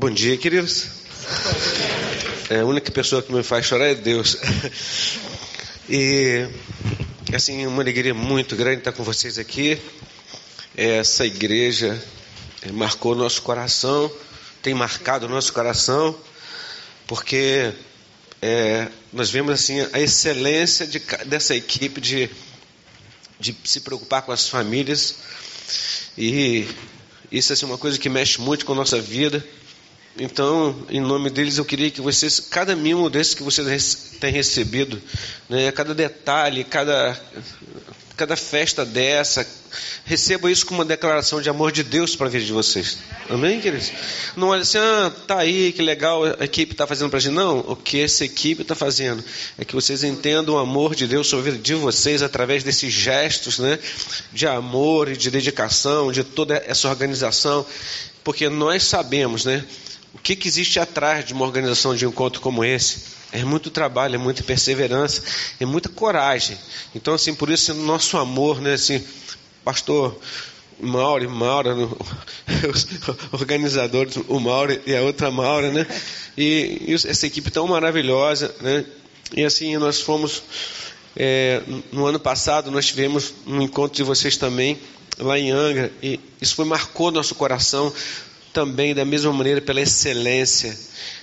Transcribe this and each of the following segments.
Bom dia, queridos. É, a única pessoa que me faz chorar é Deus. E, assim, uma alegria muito grande estar com vocês aqui. Essa igreja é, marcou nosso coração, tem marcado o nosso coração, porque é, nós vemos assim a excelência de, dessa equipe de, de se preocupar com as famílias e isso assim, é uma coisa que mexe muito com a nossa vida. Então, em nome deles, eu queria que vocês, cada mimo desses que vocês têm recebido, né, cada detalhe, cada, cada festa dessa, receba isso como uma declaração de amor de Deus para a vida de vocês. Amém, queridos? Não olha assim, ah, tá aí, que legal a equipe está fazendo para a gente. Não, o que essa equipe está fazendo é que vocês entendam o amor de Deus sobre a vida de vocês através desses gestos, né, de amor e de dedicação, de toda essa organização, porque nós sabemos, né, o que, que existe atrás de uma organização de um encontro como esse? É muito trabalho, é muita perseverança, é muita coragem. Então, assim, por isso, nosso amor, né, assim, pastor Mauro e Maura, os organizadores, o Mauro e a outra Maura, né, e, e essa equipe tão maravilhosa, né, e assim, nós fomos, é, no ano passado, nós tivemos um encontro de vocês também, lá em Angra, e isso foi, marcou nosso coração, também da mesma maneira pela excelência.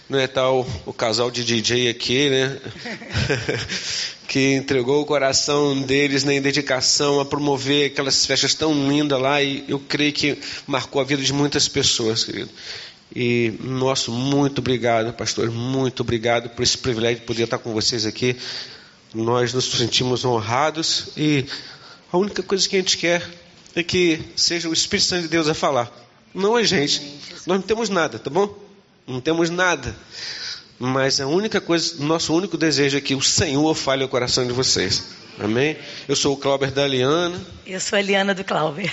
Não é tal o casal de DJ aqui, né? que entregou o coração deles né, em dedicação a promover aquelas festas tão lindas lá e eu creio que marcou a vida de muitas pessoas, querido. E nosso muito obrigado, pastor, muito obrigado por esse privilégio de poder estar com vocês aqui. Nós nos sentimos honrados e a única coisa que a gente quer é que seja o Espírito Santo de Deus a falar não a gente. Nós não temos nada, tá bom? Não temos nada. Mas a única coisa, nosso único desejo é que o Senhor fale o coração de vocês. Amém? Eu sou o Clauber da Liana. Eu sou a Eliana do Clauber.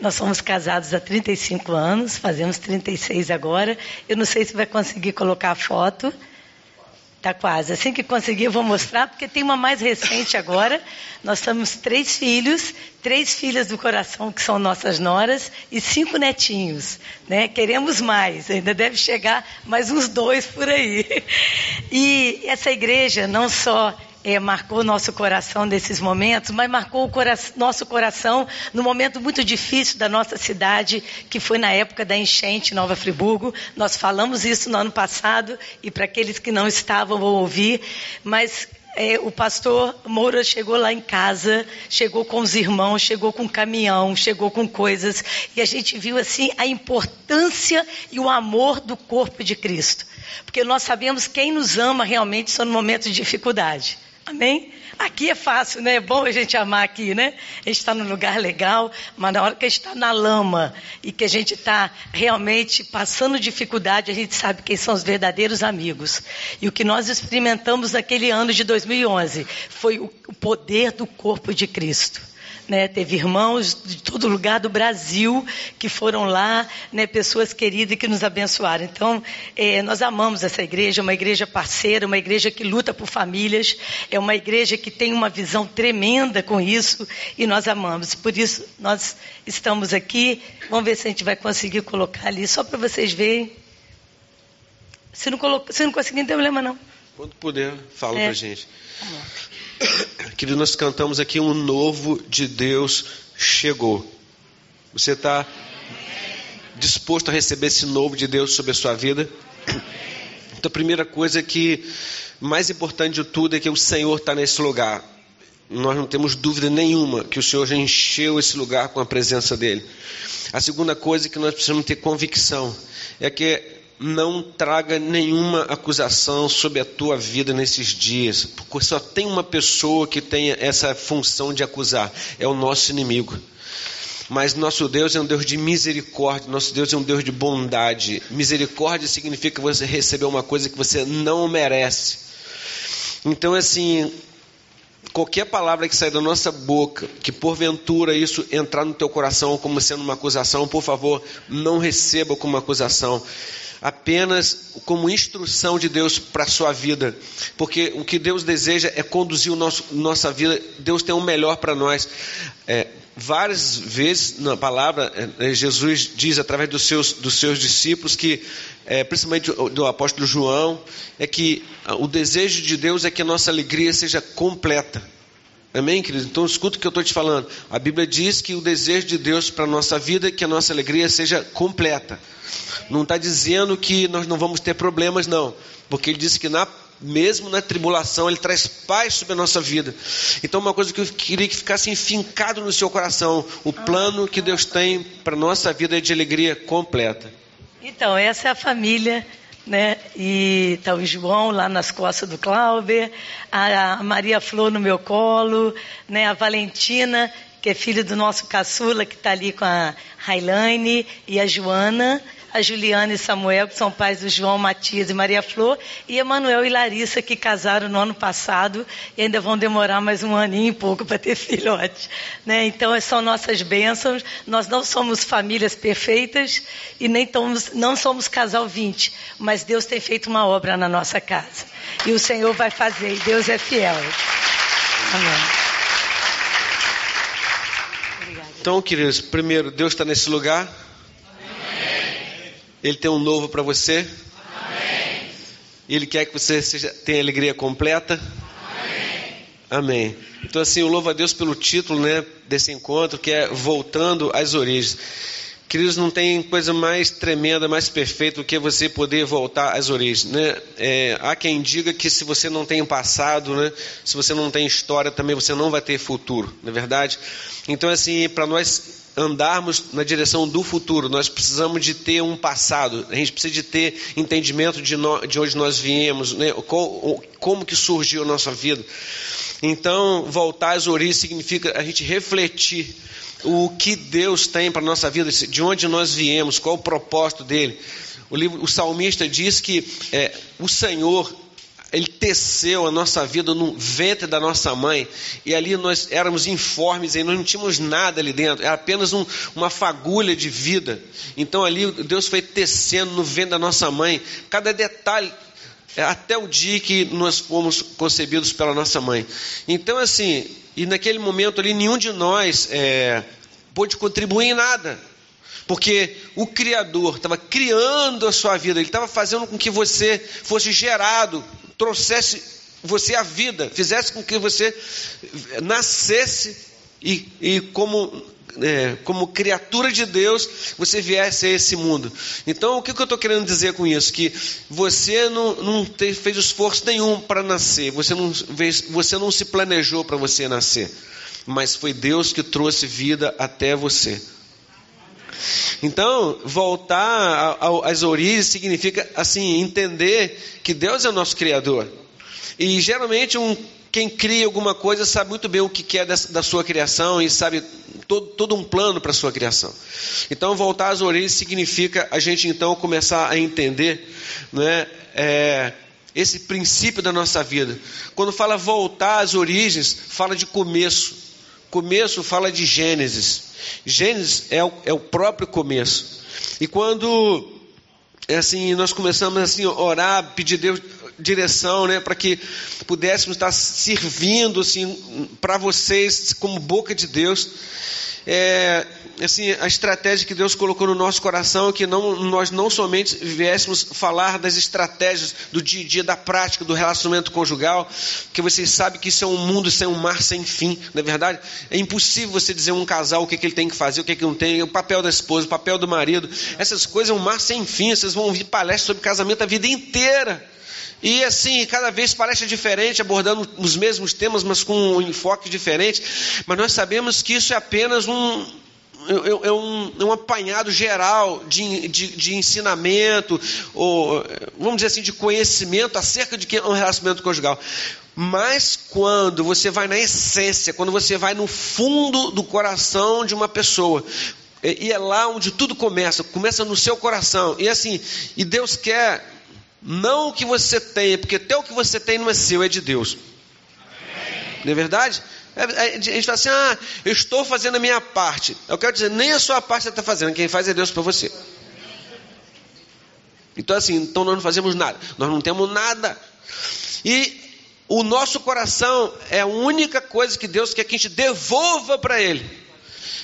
Nós somos casados há 35 anos, fazemos 36 agora. Eu não sei se vai conseguir colocar a foto. Está quase. Assim que conseguir, eu vou mostrar, porque tem uma mais recente agora. Nós temos três filhos, três filhas do coração, que são nossas noras, e cinco netinhos. Né? Queremos mais, ainda deve chegar mais uns dois por aí. E essa igreja não só é, marcou nosso coração nesses momentos, mas marcou o cora nosso coração no momento muito difícil da nossa cidade, que foi na época da enchente Nova Friburgo. Nós falamos isso no ano passado e para aqueles que não estavam vão ouvir, mas é, o pastor Moura chegou lá em casa, chegou com os irmãos, chegou com caminhão, chegou com coisas, e a gente viu assim a importância e o amor do corpo de Cristo. Porque nós sabemos quem nos ama realmente só no momento de dificuldade. Amém? Aqui é fácil, né? É bom a gente amar aqui, né? A gente está num lugar legal, mas na hora que a gente está na lama e que a gente está realmente passando dificuldade, a gente sabe quem são os verdadeiros amigos. E o que nós experimentamos naquele ano de 2011 foi o poder do corpo de Cristo. Né, teve irmãos de todo lugar do Brasil que foram lá, né, pessoas queridas que nos abençoaram. Então, é, nós amamos essa igreja, uma igreja parceira, uma igreja que luta por famílias, é uma igreja que tem uma visão tremenda com isso e nós amamos. Por isso, nós estamos aqui. Vamos ver se a gente vai conseguir colocar ali, só para vocês verem. Se não, colo... se não conseguir, não tem problema não. Quando puder, fala é. para gente. Que nós cantamos aqui um novo de Deus chegou. Você está disposto a receber esse novo de Deus sobre a sua vida? Então, a primeira coisa que, mais importante de tudo, é que o Senhor está nesse lugar. Nós não temos dúvida nenhuma que o Senhor já encheu esse lugar com a presença dEle. A segunda coisa que nós precisamos ter convicção é que não traga nenhuma acusação sobre a tua vida nesses dias, porque só tem uma pessoa que tem essa função de acusar, é o nosso inimigo. Mas nosso Deus é um Deus de misericórdia, nosso Deus é um Deus de bondade. Misericórdia significa você receber uma coisa que você não merece. Então, assim, qualquer palavra que sair da nossa boca, que porventura isso entrar no teu coração como sendo uma acusação, por favor, não receba como acusação apenas como instrução de Deus para a sua vida, porque o que Deus deseja é conduzir o nosso, nossa vida, Deus tem o melhor para nós. É, várias vezes na palavra, é, Jesus diz através dos seus, dos seus discípulos que, é, principalmente do apóstolo João, é que o desejo de Deus é que a nossa alegria seja completa. Amém, querido? Então escuta o que eu estou te falando. A Bíblia diz que o desejo de Deus para a nossa vida é que a nossa alegria seja completa. Não está dizendo que nós não vamos ter problemas, não. Porque ele disse que na, mesmo na tribulação ele traz paz sobre a nossa vida. Então uma coisa que eu queria que ficasse enfincado no seu coração, o plano que Deus tem para a nossa vida é de alegria completa. Então, essa é a família né? E está o João lá nas costas do Clauber, a Maria Flor no meu colo, né? A Valentina, que é filha do nosso caçula, que está ali com a Railane, e a Joana, a Juliana e Samuel, que são pais do João, Matias e Maria Flor, e Emanuel e Larissa, que casaram no ano passado e ainda vão demorar mais um aninho e pouco para ter filhote. Né? Então, são nossas bênçãos. Nós não somos famílias perfeitas e nem tomos, não somos casal 20, mas Deus tem feito uma obra na nossa casa. E o Senhor vai fazer, e Deus é fiel. Amém. Então, queridos, primeiro, Deus está nesse lugar. Ele tem um novo para você. Amém. Ele quer que você seja, tenha alegria completa. Amém. Então assim, eu louvo a Deus pelo título, né, desse encontro, que é voltando às origens. Queridos, não tem coisa mais tremenda, mais perfeita do que você poder voltar às origens. Né? É, há quem diga que se você não tem passado, né, se você não tem história, também você não vai ter futuro, não é verdade? Então, assim, para nós andarmos na direção do futuro, nós precisamos de ter um passado, a gente precisa de ter entendimento de, no, de onde nós viemos, né? como, como que surgiu a nossa vida. Então, voltar às origens significa a gente refletir o que Deus tem para a nossa vida, de onde nós viemos, qual o propósito dele. O, livro, o salmista diz que é, o Senhor ele teceu a nossa vida no ventre da nossa mãe, e ali nós éramos informes, e nós não tínhamos nada ali dentro, era apenas um, uma fagulha de vida. Então ali Deus foi tecendo no ventre da nossa mãe, cada detalhe, é, até o dia que nós fomos concebidos pela nossa mãe. Então, assim, e naquele momento ali, nenhum de nós é, pôde contribuir em nada. Porque o Criador estava criando a sua vida, Ele estava fazendo com que você fosse gerado trouxesse você à vida, fizesse com que você nascesse e, e como, é, como criatura de Deus, você viesse a esse mundo. Então, o que, que eu estou querendo dizer com isso? Que você não, não fez esforço nenhum para nascer, você não, fez, você não se planejou para você nascer, mas foi Deus que trouxe vida até você. Então, voltar às origens significa assim entender que Deus é o nosso criador. E geralmente um, quem cria alguma coisa sabe muito bem o que é da sua criação e sabe todo, todo um plano para a sua criação. Então, voltar às origens significa a gente então começar a entender, né, é, esse princípio da nossa vida. Quando fala voltar às origens, fala de começo. Começo fala de Gênesis. Gênesis é o, é o próprio começo. E quando é assim, nós começamos assim a orar, pedir Deus direção, né, para que pudéssemos estar servindo assim para vocês como boca de Deus é, assim, a estratégia que Deus colocou no nosso coração, que não, nós não somente viéssemos falar das estratégias do dia a dia, da prática, do relacionamento conjugal, que vocês sabem que isso é um mundo sem um mar sem fim, não é verdade? É impossível você dizer a um casal o que, que ele tem que fazer, o que, que não tem, o papel da esposa, o papel do marido, essas coisas é um mar sem fim, vocês vão ouvir palestras sobre casamento a vida inteira. E assim, cada vez parece diferente, abordando os mesmos temas, mas com um enfoque diferente. Mas nós sabemos que isso é apenas um, é, é um, é um apanhado geral de, de, de, ensinamento, ou vamos dizer assim, de conhecimento acerca de que é um relacionamento conjugal. Mas quando você vai na essência, quando você vai no fundo do coração de uma pessoa, e é lá onde tudo começa, começa no seu coração. E assim, e Deus quer não o que você tem, porque até o que você tem não é seu, é de Deus. Amém. Não é verdade? É, é, a gente fala assim: ah, eu estou fazendo a minha parte. Eu quero dizer, nem a sua parte você está fazendo, quem faz é Deus para você. Então, assim, então nós não fazemos nada, nós não temos nada. E o nosso coração é a única coisa que Deus quer que a gente devolva para Ele.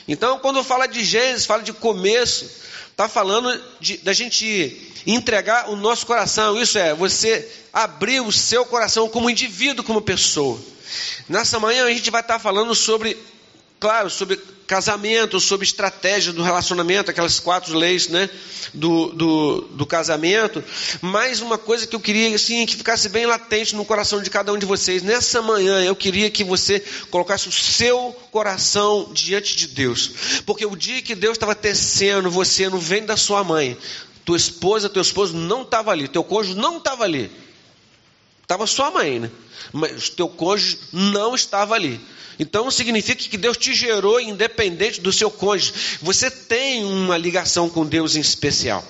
Então, quando fala de Gênesis, fala de começo, está falando de, da gente entregar o nosso coração. Isso é, você abrir o seu coração como indivíduo, como pessoa. Nessa manhã a gente vai estar falando sobre, claro, sobre casamento, sobre estratégia do relacionamento, aquelas quatro leis né, do, do, do, casamento. Mas uma coisa que eu queria assim, que ficasse bem latente no coração de cada um de vocês. Nessa manhã eu queria que você colocasse o seu coração diante de Deus. Porque o dia que Deus estava tecendo você no ventre da sua mãe, tua esposa, teu esposo não estava ali, teu cônjuge não estava ali. Estava sua mãe, né? Mas teu cônjuge não estava ali. Então significa que Deus te gerou independente do seu cônjuge. Você tem uma ligação com Deus em especial.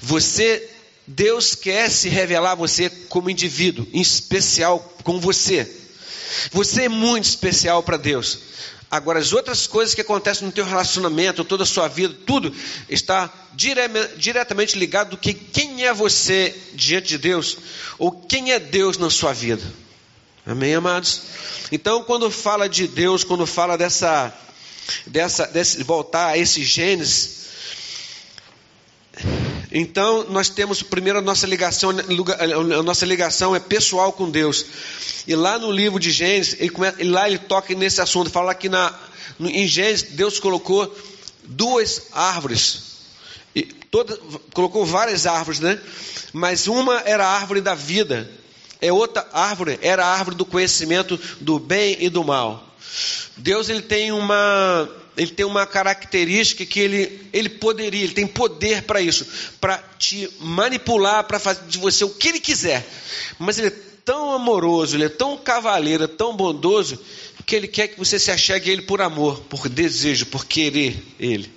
Você, Deus quer se revelar a você como indivíduo, em especial com você. Você é muito especial para Deus. Agora, as outras coisas que acontecem no teu relacionamento, toda a sua vida, tudo está dire diretamente ligado do que quem é você diante de Deus, ou quem é Deus na sua vida. Amém, amados? Então, quando fala de Deus, quando fala dessa, dessa, desse, voltar a esse Gênesis, então nós temos primeiro a nossa ligação, a nossa ligação é pessoal com Deus. E lá no livro de Gênesis, ele começa, lá ele toca nesse assunto, fala que na, em Gênesis Deus colocou duas árvores. E toda, colocou várias árvores, né? Mas uma era a árvore da vida é outra árvore, era a árvore do conhecimento do bem e do mal. Deus ele tem uma ele tem uma característica que ele, ele poderia, ele tem poder para isso, para te manipular, para fazer de você o que ele quiser. Mas ele é tão amoroso, ele é tão cavaleiro, é tão bondoso, que ele quer que você se achegue a ele por amor, por desejo, por querer ele.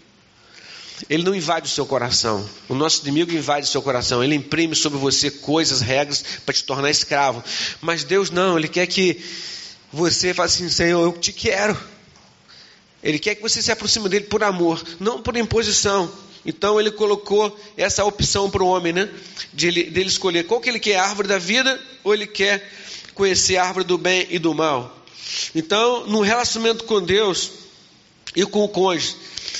Ele não invade o seu coração. O nosso inimigo invade o seu coração. Ele imprime sobre você coisas, regras para te tornar escravo. Mas Deus não, Ele quer que você faça assim: Senhor, eu te quero. Ele quer que você se aproxime dele por amor, não por imposição. Então ele colocou essa opção para o homem, né? De ele, dele escolher qual que ele quer, a árvore da vida ou ele quer conhecer a árvore do bem e do mal. Então, no relacionamento com Deus e com o cônjuge,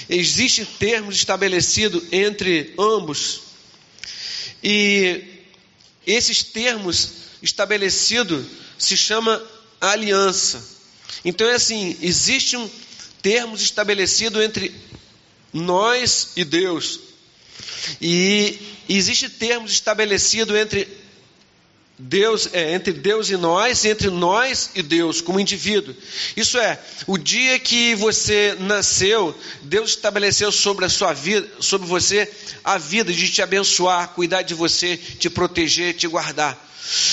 Existem termos estabelecidos entre ambos. E esses termos estabelecidos se chama aliança. Então é assim, existem termos estabelecidos entre nós e Deus. E existe termos estabelecidos entre Deus é entre Deus e nós, entre nós e Deus, como indivíduo. Isso é, o dia que você nasceu, Deus estabeleceu sobre a sua vida, sobre você, a vida de te abençoar, cuidar de você, te proteger, te guardar.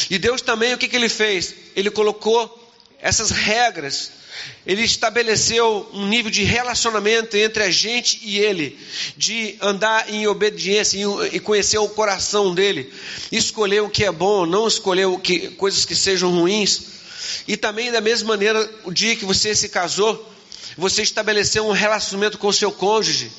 E Deus também, o que, que Ele fez? Ele colocou essas regras ele estabeleceu um nível de relacionamento entre a gente e ele, de andar em obediência e conhecer o coração dele, escolher o que é bom, não escolher o que, coisas que sejam ruins. E também, da mesma maneira, o dia que você se casou, você estabeleceu um relacionamento com o seu cônjuge.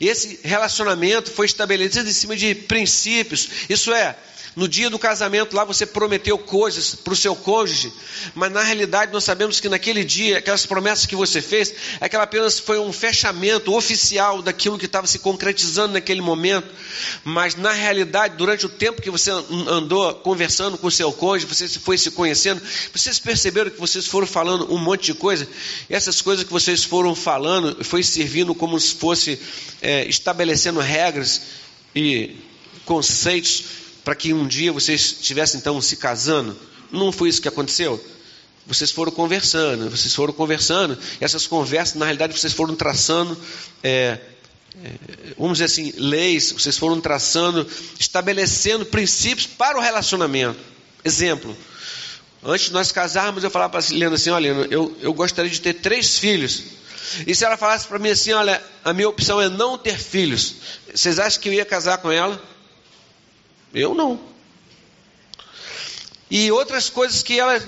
E esse relacionamento foi estabelecido em cima de princípios, isso é, no dia do casamento lá você prometeu coisas para o seu cônjuge, mas na realidade nós sabemos que naquele dia, aquelas promessas que você fez, aquela apenas foi um fechamento oficial daquilo que estava se concretizando naquele momento. Mas na realidade, durante o tempo que você andou conversando com o seu cônjuge, você foi se conhecendo, vocês perceberam que vocês foram falando um monte de coisa, e essas coisas que vocês foram falando foi servindo como se fosse é, estabelecendo regras e conceitos para que um dia vocês estivessem então se casando. Não foi isso que aconteceu? Vocês foram conversando, vocês foram conversando, e essas conversas, na realidade, vocês foram traçando, é, é, vamos dizer assim, leis, vocês foram traçando, estabelecendo princípios para o relacionamento. Exemplo, antes de nós casarmos, eu falava para a Helena assim: olha, eu, eu gostaria de ter três filhos. E se ela falasse para mim assim: olha, a minha opção é não ter filhos, vocês acham que eu ia casar com ela? Eu não. E outras coisas que ela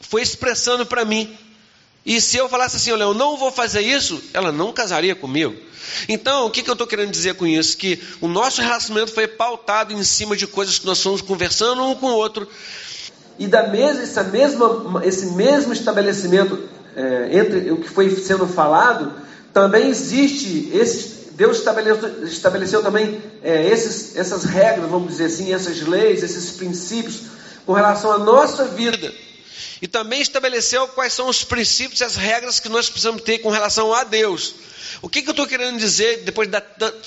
foi expressando para mim. E se eu falasse assim, olha, eu não vou fazer isso, ela não casaria comigo. Então, o que, que eu estou querendo dizer com isso? Que o nosso relacionamento foi pautado em cima de coisas que nós fomos conversando um com o outro. E da mesma, essa mesma, esse mesmo estabelecimento é, entre o que foi sendo falado também existe esse Deus estabeleceu, estabeleceu também é, esses, essas regras, vamos dizer assim, essas leis, esses princípios com relação à nossa vida. E também estabeleceu quais são os princípios e as regras que nós precisamos ter com relação a Deus. O que, que eu estou querendo dizer depois de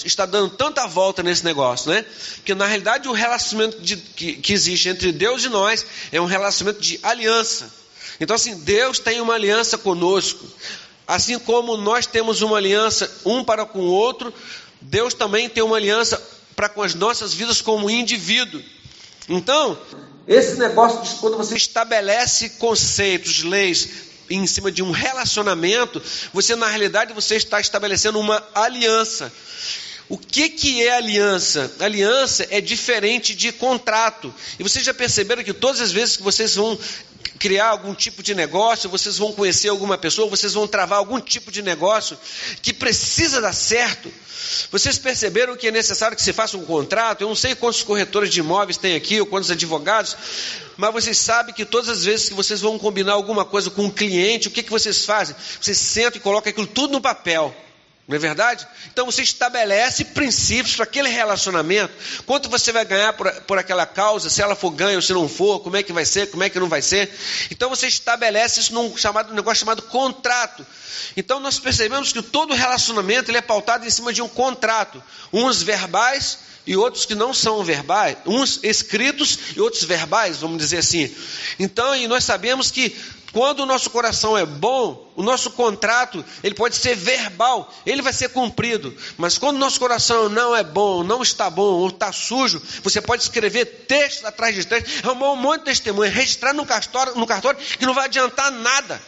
estar dando tanta volta nesse negócio, né? Que na realidade o relacionamento de, que, que existe entre Deus e nós é um relacionamento de aliança. Então, assim, Deus tem uma aliança conosco. Assim como nós temos uma aliança um para com o outro, Deus também tem uma aliança para com as nossas vidas como indivíduo. Então, esse negócio de quando você estabelece conceitos, leis em cima de um relacionamento, você na realidade você está estabelecendo uma aliança. O que, que é aliança? Aliança é diferente de contrato. E vocês já perceberam que todas as vezes que vocês vão criar algum tipo de negócio, vocês vão conhecer alguma pessoa, vocês vão travar algum tipo de negócio que precisa dar certo. Vocês perceberam que é necessário que se faça um contrato? Eu não sei quantos corretores de imóveis tem aqui, ou quantos advogados, mas vocês sabem que todas as vezes que vocês vão combinar alguma coisa com um cliente, o que, que vocês fazem? Vocês sentam e colocam aquilo tudo no papel. Não é verdade? Então você estabelece princípios para aquele relacionamento. Quanto você vai ganhar por, por, aquela causa, se ela for ganha ou se não for, como é que vai ser, como é que não vai ser. Então você estabelece isso num chamado, negócio chamado contrato. Então nós percebemos que todo relacionamento ele é pautado em cima de um contrato. Uns verbais e outros que não são verbais, uns escritos e outros verbais, vamos dizer assim. Então, e nós sabemos que quando o nosso coração é bom, o nosso contrato, ele pode ser verbal, ele vai ser cumprido. Mas quando o nosso coração não é bom, não está bom, ou está sujo, você pode escrever texto atrás de texto, arrumar um monte de testemunha, registrar no cartório, no cartório que não vai adiantar nada.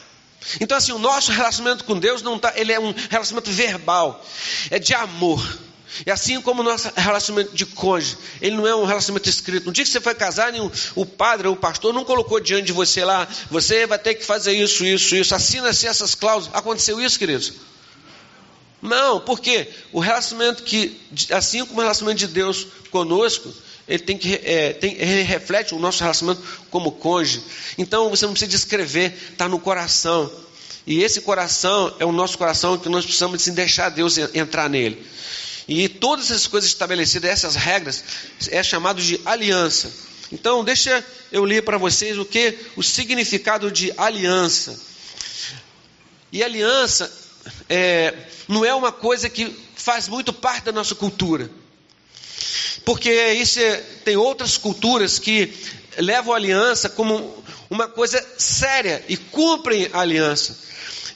Então, assim, o nosso relacionamento com Deus não tá, ele é um relacionamento verbal, é de amor. E assim como o nosso relacionamento de cônjuge, ele não é um relacionamento escrito. No dia que você foi casar, o padre ou o pastor não colocou diante de você lá, você vai ter que fazer isso, isso, isso, assina-se essas cláusulas. Aconteceu isso, queridos? Não, porque o relacionamento que, assim como o relacionamento de Deus conosco, ele tem que é, tem, ele reflete o nosso relacionamento como cônjuge. Então você não precisa descrever, está no coração. E esse coração é o nosso coração que nós precisamos de deixar Deus entrar nele. E todas essas coisas estabelecidas, essas regras, é chamado de aliança. Então, deixa eu ler para vocês o que o significado de aliança. E aliança é, não é uma coisa que faz muito parte da nossa cultura. Porque isso é, tem outras culturas que levam a aliança como uma coisa séria e cumprem a aliança.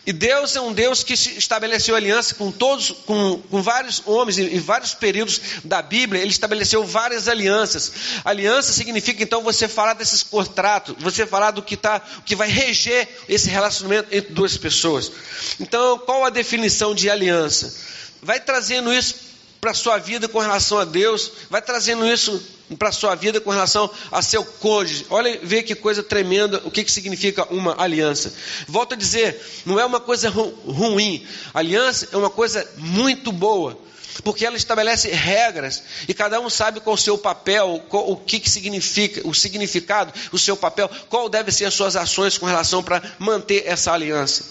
E Deus é um Deus que estabeleceu aliança com todos, com, com vários homens, em, vários períodos da Bíblia, ele estabeleceu várias alianças. Aliança significa então você falar desses contratos, você falar do que, tá, que vai reger esse relacionamento entre duas pessoas. Então, qual a definição de aliança? Vai trazendo isso para a sua vida com relação a Deus, vai trazendo isso para a sua vida com relação a seu cônjuge. Olha, vê que coisa tremenda, o que, que significa uma aliança. Volto a dizer, não é uma coisa ru ruim. Aliança é uma coisa muito boa. Porque ela estabelece regras e cada um sabe qual o seu papel, qual, o que, que significa, o significado, o seu papel, qual deve ser as suas ações com relação para manter essa aliança.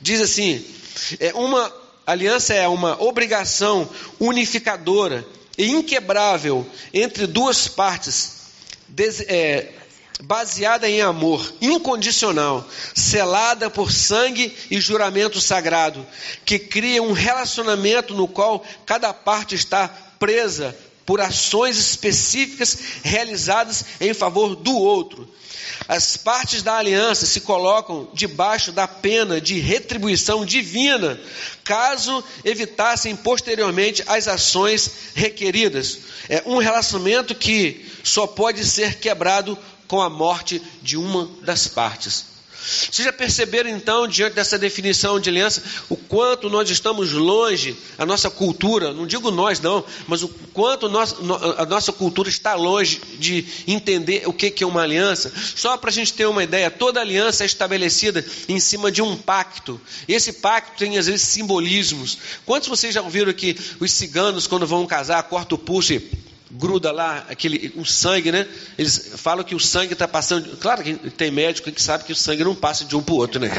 Diz assim: é uma aliança é uma obrigação unificadora e inquebrável entre duas partes, é, baseada em amor incondicional, selada por sangue e juramento sagrado, que cria um relacionamento no qual cada parte está presa por ações específicas realizadas em favor do outro. As partes da aliança se colocam debaixo da pena de retribuição divina, caso evitassem posteriormente as ações requeridas. É um relacionamento que só pode ser quebrado com a morte de uma das partes. Vocês já perceberam então, diante dessa definição de aliança, o quanto nós estamos longe, a nossa cultura, não digo nós não, mas o quanto a nossa cultura está longe de entender o que é uma aliança? Só para a gente ter uma ideia, toda aliança é estabelecida em cima de um pacto. Esse pacto tem às vezes simbolismos. Quantos vocês já ouviram que os ciganos, quando vão casar, cortam o pulso e gruda lá aquele o sangue, né? Eles falam que o sangue está passando. Claro que tem médico que sabe que o sangue não passa de um para o outro, né?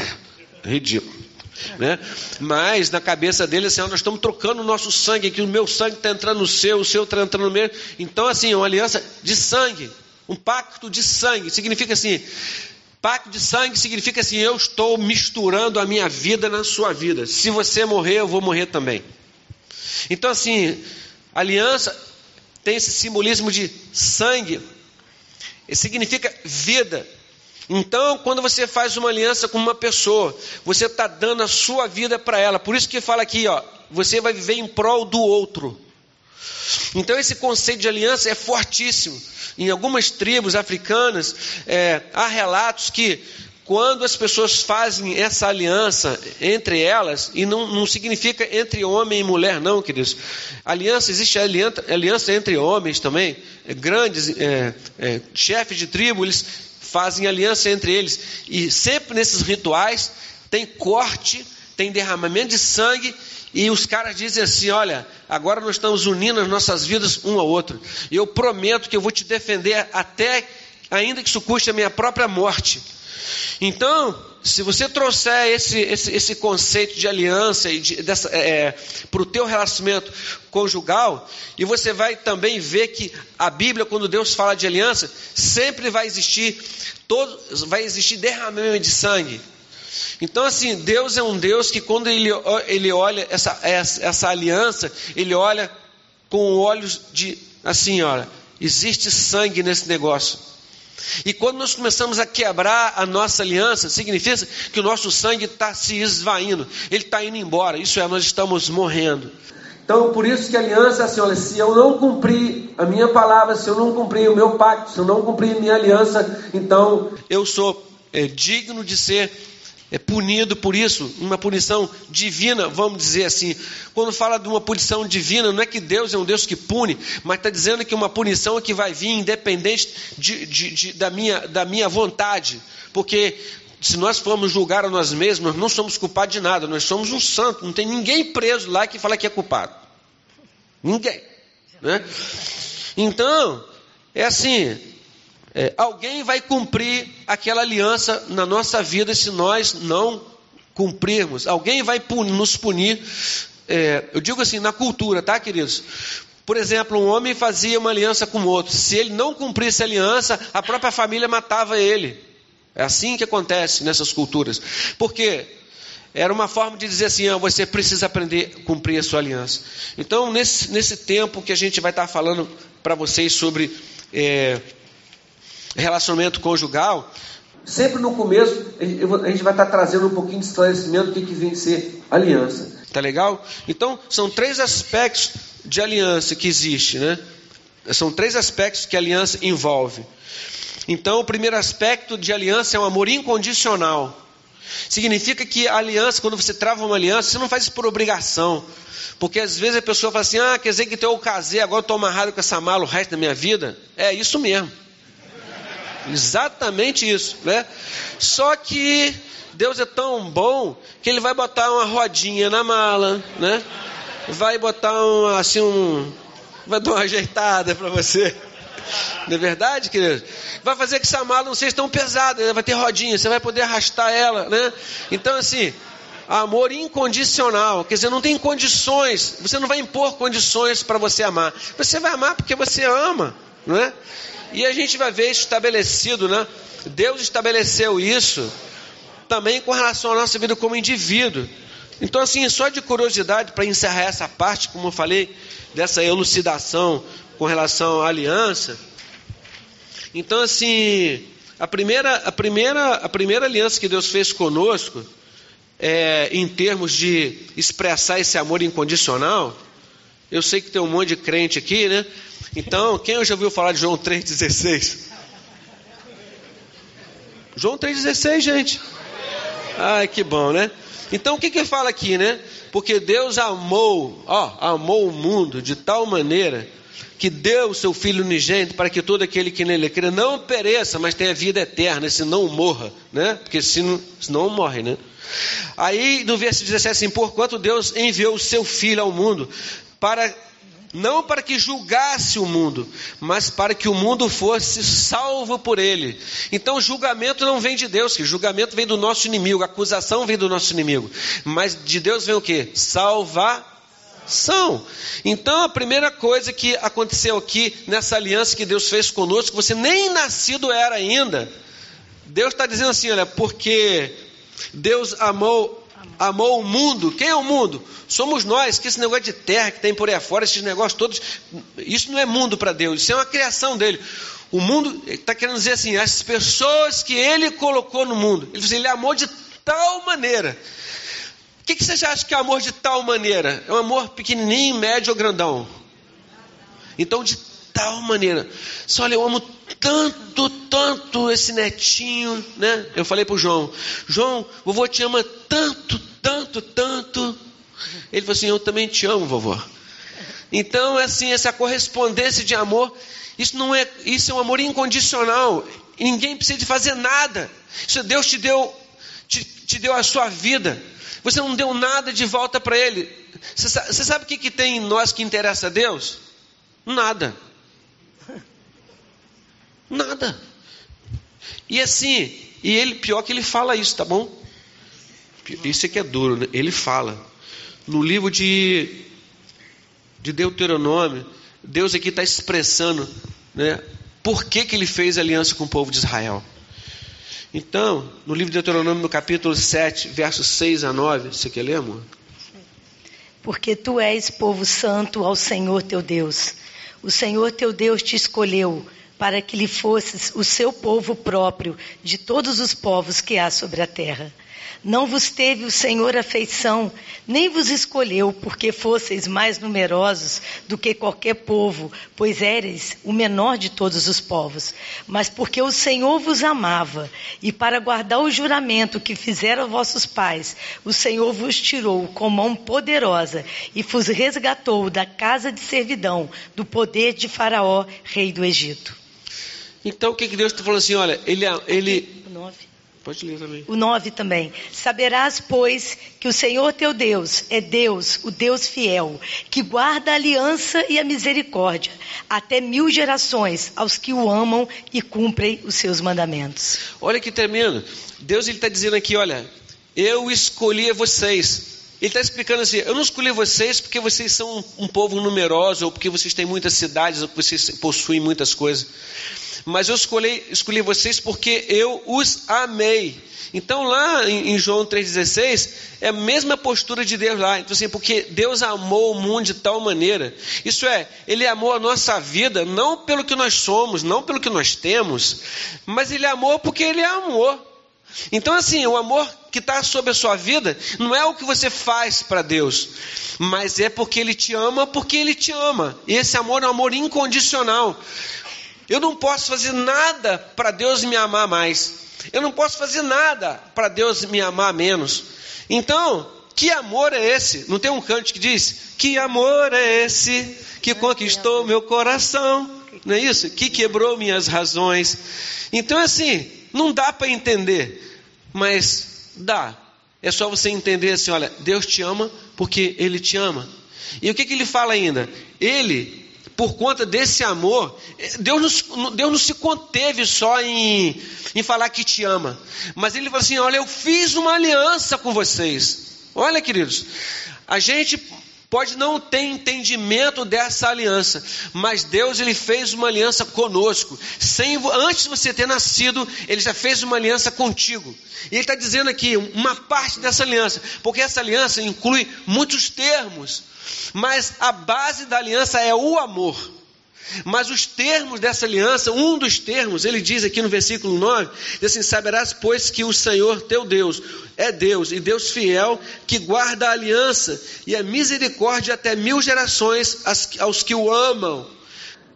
Ridículo. Né? Mas na cabeça dele, assim, nós estamos trocando o nosso sangue aqui, o meu sangue está entrando no seu, o seu está entrando no meu. Então, assim, uma aliança de sangue, um pacto de sangue, significa assim. Pacto de sangue significa assim: eu estou misturando a minha vida na sua vida. Se você morrer, eu vou morrer também. Então, assim, aliança tem esse simbolismo de sangue, significa vida. Então, quando você faz uma aliança com uma pessoa, você está dando a sua vida para ela. Por isso que fala aqui, ó, você vai viver em prol do outro. Então, esse conceito de aliança é fortíssimo. Em algumas tribos africanas, é, há relatos que quando as pessoas fazem essa aliança entre elas, e não, não significa entre homem e mulher, não, queridos. Aliança, existe aliança, aliança entre homens também. É, grandes é, é, chefes de tribo, eles fazem aliança entre eles. E sempre nesses rituais tem corte, tem derramamento de sangue, e os caras dizem assim: olha, agora nós estamos unindo as nossas vidas um ao outro. E eu prometo que eu vou te defender até, ainda que isso custe a minha própria morte. Então, se você trouxer esse, esse, esse conceito de aliança e de, é, para o teu relacionamento conjugal, e você vai também ver que a Bíblia, quando Deus fala de aliança, sempre vai existir todo, vai existir derramamento de sangue. Então, assim, Deus é um Deus que quando Ele, ele olha essa, essa, essa aliança, Ele olha com olhos de assim, olha, existe sangue nesse negócio. E quando nós começamos a quebrar a nossa aliança, significa que o nosso sangue está se esvaindo, ele está indo embora, isso é, nós estamos morrendo. Então, por isso que a aliança assim: olha, se eu não cumprir a minha palavra, se eu não cumprir o meu pacto, se eu não cumprir a minha aliança, então eu sou é, digno de ser é punido por isso, uma punição divina, vamos dizer assim. Quando fala de uma punição divina, não é que Deus é um Deus que pune, mas está dizendo que uma punição que vai vir independente de, de, de, da, minha, da minha vontade. Porque se nós formos julgar a nós mesmos, nós não somos culpados de nada, nós somos um santo, não tem ninguém preso lá que fala que é culpado. Ninguém. Né? Então, é assim, é, alguém vai cumprir aquela aliança na nossa vida se nós não cumprirmos. Alguém vai nos punir. É, eu digo assim, na cultura, tá, queridos? Por exemplo, um homem fazia uma aliança com outro. Se ele não cumprisse a aliança, a própria família matava ele. É assim que acontece nessas culturas. Por quê? Era uma forma de dizer assim: ah, você precisa aprender a cumprir a sua aliança. Então, nesse, nesse tempo que a gente vai estar falando para vocês sobre é, relacionamento conjugal, sempre no começo a gente vai estar trazendo um pouquinho de esclarecimento do que, que vem ser aliança. Tá legal? Então, são três aspectos de aliança que existe, né? São três aspectos que a aliança envolve. Então, o primeiro aspecto de aliança é o amor incondicional. Significa que a aliança, quando você trava uma aliança, você não faz isso por obrigação. Porque às vezes a pessoa fala assim: ah, quer dizer que eu casei, agora eu estou amarrado com essa mala o resto da minha vida. É isso mesmo. Exatamente isso, né? Só que Deus é tão bom que ele vai botar uma rodinha na mala, né? Vai botar um, assim um, vai dar uma ajeitada para você. Não é verdade, querido? Vai fazer que essa mala não seja tão pesada, vai ter rodinha, você vai poder arrastar ela, né? Então assim, amor incondicional, quer dizer, não tem condições, você não vai impor condições para você amar. Você vai amar porque você ama, não é? E a gente vai ver estabelecido, né? Deus estabeleceu isso também com relação à nossa vida como indivíduo. Então, assim, só de curiosidade, para encerrar essa parte, como eu falei, dessa elucidação com relação à aliança. Então, assim, a primeira, a primeira, a primeira aliança que Deus fez conosco, é, em termos de expressar esse amor incondicional, eu sei que tem um monte de crente aqui, né? Então, quem já ouviu falar de João 3,16? João 3,16, gente. Ai, que bom, né? Então, o que que fala aqui, né? Porque Deus amou, ó, amou o mundo de tal maneira que deu o seu Filho unigênito para que todo aquele que nele crê não pereça, mas tenha vida eterna, se não morra, né? Porque se não, se não morre, né? Aí no versículo 17 assim, porquanto Deus enviou o seu Filho ao mundo para não para que julgasse o mundo, mas para que o mundo fosse salvo por ele. Então, julgamento não vem de Deus, que julgamento vem do nosso inimigo, acusação vem do nosso inimigo. Mas de Deus vem o que? Salvação. Então, a primeira coisa que aconteceu aqui nessa aliança que Deus fez conosco, você nem nascido era ainda. Deus está dizendo assim: olha, porque Deus amou amou o mundo. Quem é o mundo? Somos nós, que esse negócio de terra que tem por aí afora, esses negócios todos, isso não é mundo para Deus, isso é uma criação dele. O mundo está querendo dizer assim, as pessoas que ele colocou no mundo, ele, assim, ele amou de tal maneira. O que, que você acha que é amor de tal maneira? É um amor pequenininho, médio ou grandão? Então, de tal maneira. Só olha, eu amo tanto, tanto esse netinho, né? Eu falei para o João, João, vovô te ama tanto, tanto, tanto. Ele falou assim, eu também te amo, vovó. Então, é assim, essa correspondência de amor, isso não é, isso é um amor incondicional. Ninguém precisa de fazer nada. Isso Deus te deu, te, te deu a sua vida. Você não deu nada de volta para Ele. Você sabe, você sabe o que, que tem em nós que interessa a Deus? Nada. Nada. E assim, e ele, pior que ele fala isso, tá bom? Isso é que é duro, né? Ele fala. No livro de, de Deuteronômio, Deus aqui está expressando, né? Por que, que ele fez aliança com o povo de Israel? Então, no livro de Deuteronômio, no capítulo 7, versos 6 a 9, você quer ler, amor? Porque tu és povo santo ao Senhor teu Deus. O Senhor teu Deus te escolheu para que lhe fosses o seu povo próprio de todos os povos que há sobre a terra. Não vos teve o Senhor afeição, nem vos escolheu, porque fosseis mais numerosos do que qualquer povo, pois éreis o menor de todos os povos, mas porque o Senhor vos amava, e para guardar o juramento que fizeram vossos pais, o Senhor vos tirou com mão poderosa e vos resgatou da casa de servidão, do poder de Faraó, rei do Egito. Então o que, que Deus está falando assim? Olha, ele. ele... O 9. Pode ler também. O 9 também. Saberás, pois, que o Senhor teu Deus é Deus, o Deus fiel, que guarda a aliança e a misericórdia até mil gerações aos que o amam e cumprem os seus mandamentos. Olha que tremendo. Deus está dizendo aqui: olha, eu escolhi vocês. Ele está explicando assim: eu não escolhi vocês porque vocês são um, um povo numeroso, ou porque vocês têm muitas cidades, ou porque vocês possuem muitas coisas mas eu escolhi, escolhi vocês porque eu os amei. Então lá em, em João 3,16 é a mesma postura de Deus lá. Então, assim, porque Deus amou o mundo de tal maneira. Isso é, Ele amou a nossa vida não pelo que nós somos, não pelo que nós temos, mas Ele amou porque Ele amou. Então, assim, o amor que está sobre a sua vida não é o que você faz para Deus, mas é porque Ele te ama, porque Ele te ama. E esse amor é um amor incondicional. Eu não posso fazer nada para Deus me amar mais. Eu não posso fazer nada para Deus me amar menos. Então, que amor é esse? Não tem um canto que diz: Que amor é esse que conquistou meu coração? Não é isso? Que quebrou minhas razões. Então, assim, não dá para entender, mas dá. É só você entender assim: olha, Deus te ama porque Ele te ama. E o que, que ele fala ainda? Ele por conta desse amor, Deus não, Deus não se conteve só em, em falar que te ama, mas Ele falou assim: Olha, eu fiz uma aliança com vocês. Olha, queridos, a gente pode não ter entendimento dessa aliança, mas Deus ele fez uma aliança conosco. Sem, antes de você ter nascido, ele já fez uma aliança contigo. E ele está dizendo aqui uma parte dessa aliança, porque essa aliança inclui muitos termos, mas a base da aliança é o amor. Mas os termos dessa aliança, um dos termos, ele diz aqui no versículo 9: diz assim: Saberás, pois, que o Senhor teu Deus é Deus, e Deus fiel, que guarda a aliança e a misericórdia até mil gerações aos que o amam.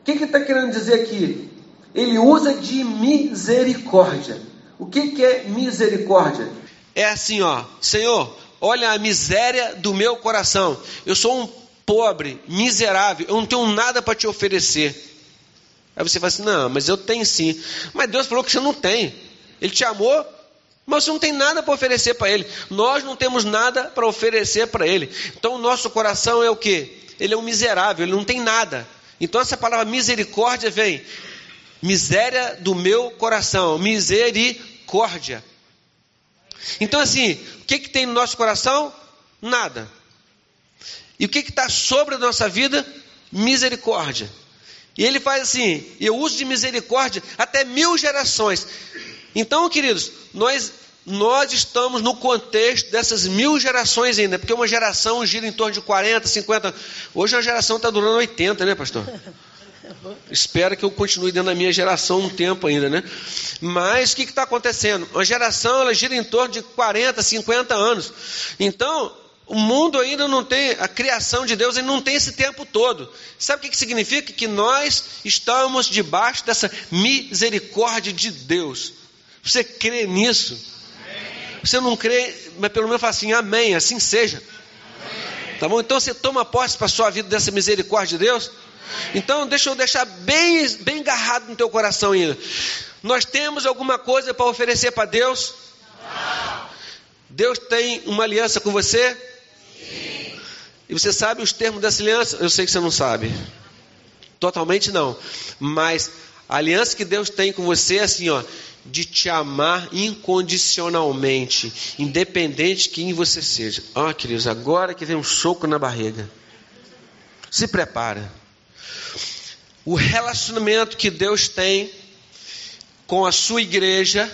O que, ele está querendo dizer aqui? Ele usa de misericórdia. O que, que é misericórdia? É assim, ó, Senhor, olha a miséria do meu coração. Eu sou um pobre, miserável, eu não tenho nada para te oferecer. Aí você fala assim: não, mas eu tenho sim. Mas Deus falou que você não tem. Ele te amou Mas você não tem nada para oferecer para Ele. Nós não temos nada para oferecer para Ele. Então o nosso coração é o que? Ele é um miserável, ele não tem nada. Então essa palavra misericórdia vem. Miséria do meu coração. Misericórdia. Então assim, o que, que tem no nosso coração? Nada. E o que está sobre a nossa vida? Misericórdia. E ele faz assim: eu uso de misericórdia até mil gerações. Então, queridos, nós nós estamos no contexto dessas mil gerações ainda, porque uma geração gira em torno de 40, 50. Hoje a geração está durando 80, né, pastor? Espero que eu continue dentro da minha geração um tempo ainda, né? Mas o que está acontecendo? Uma geração ela gira em torno de 40, 50 anos. Então, o mundo ainda não tem, a criação de Deus ainda não tem esse tempo todo. Sabe o que, que significa? Que nós estamos debaixo dessa misericórdia de Deus. Você crê nisso? Você não crê, mas pelo menos fala assim, amém, assim seja. Tá bom? Então você toma posse para a sua vida dessa misericórdia de Deus? Então deixa eu deixar bem, bem agarrado no teu coração ainda. Nós temos alguma coisa para oferecer para Deus? Não. Deus tem uma aliança com você? E você sabe os termos dessa aliança? Eu sei que você não sabe. Totalmente não. Mas a aliança que Deus tem com você é assim, ó, de te amar incondicionalmente, independente de quem você seja. Ó, oh, queridos, agora que vem um soco na barriga. Se prepara. O relacionamento que Deus tem com a sua igreja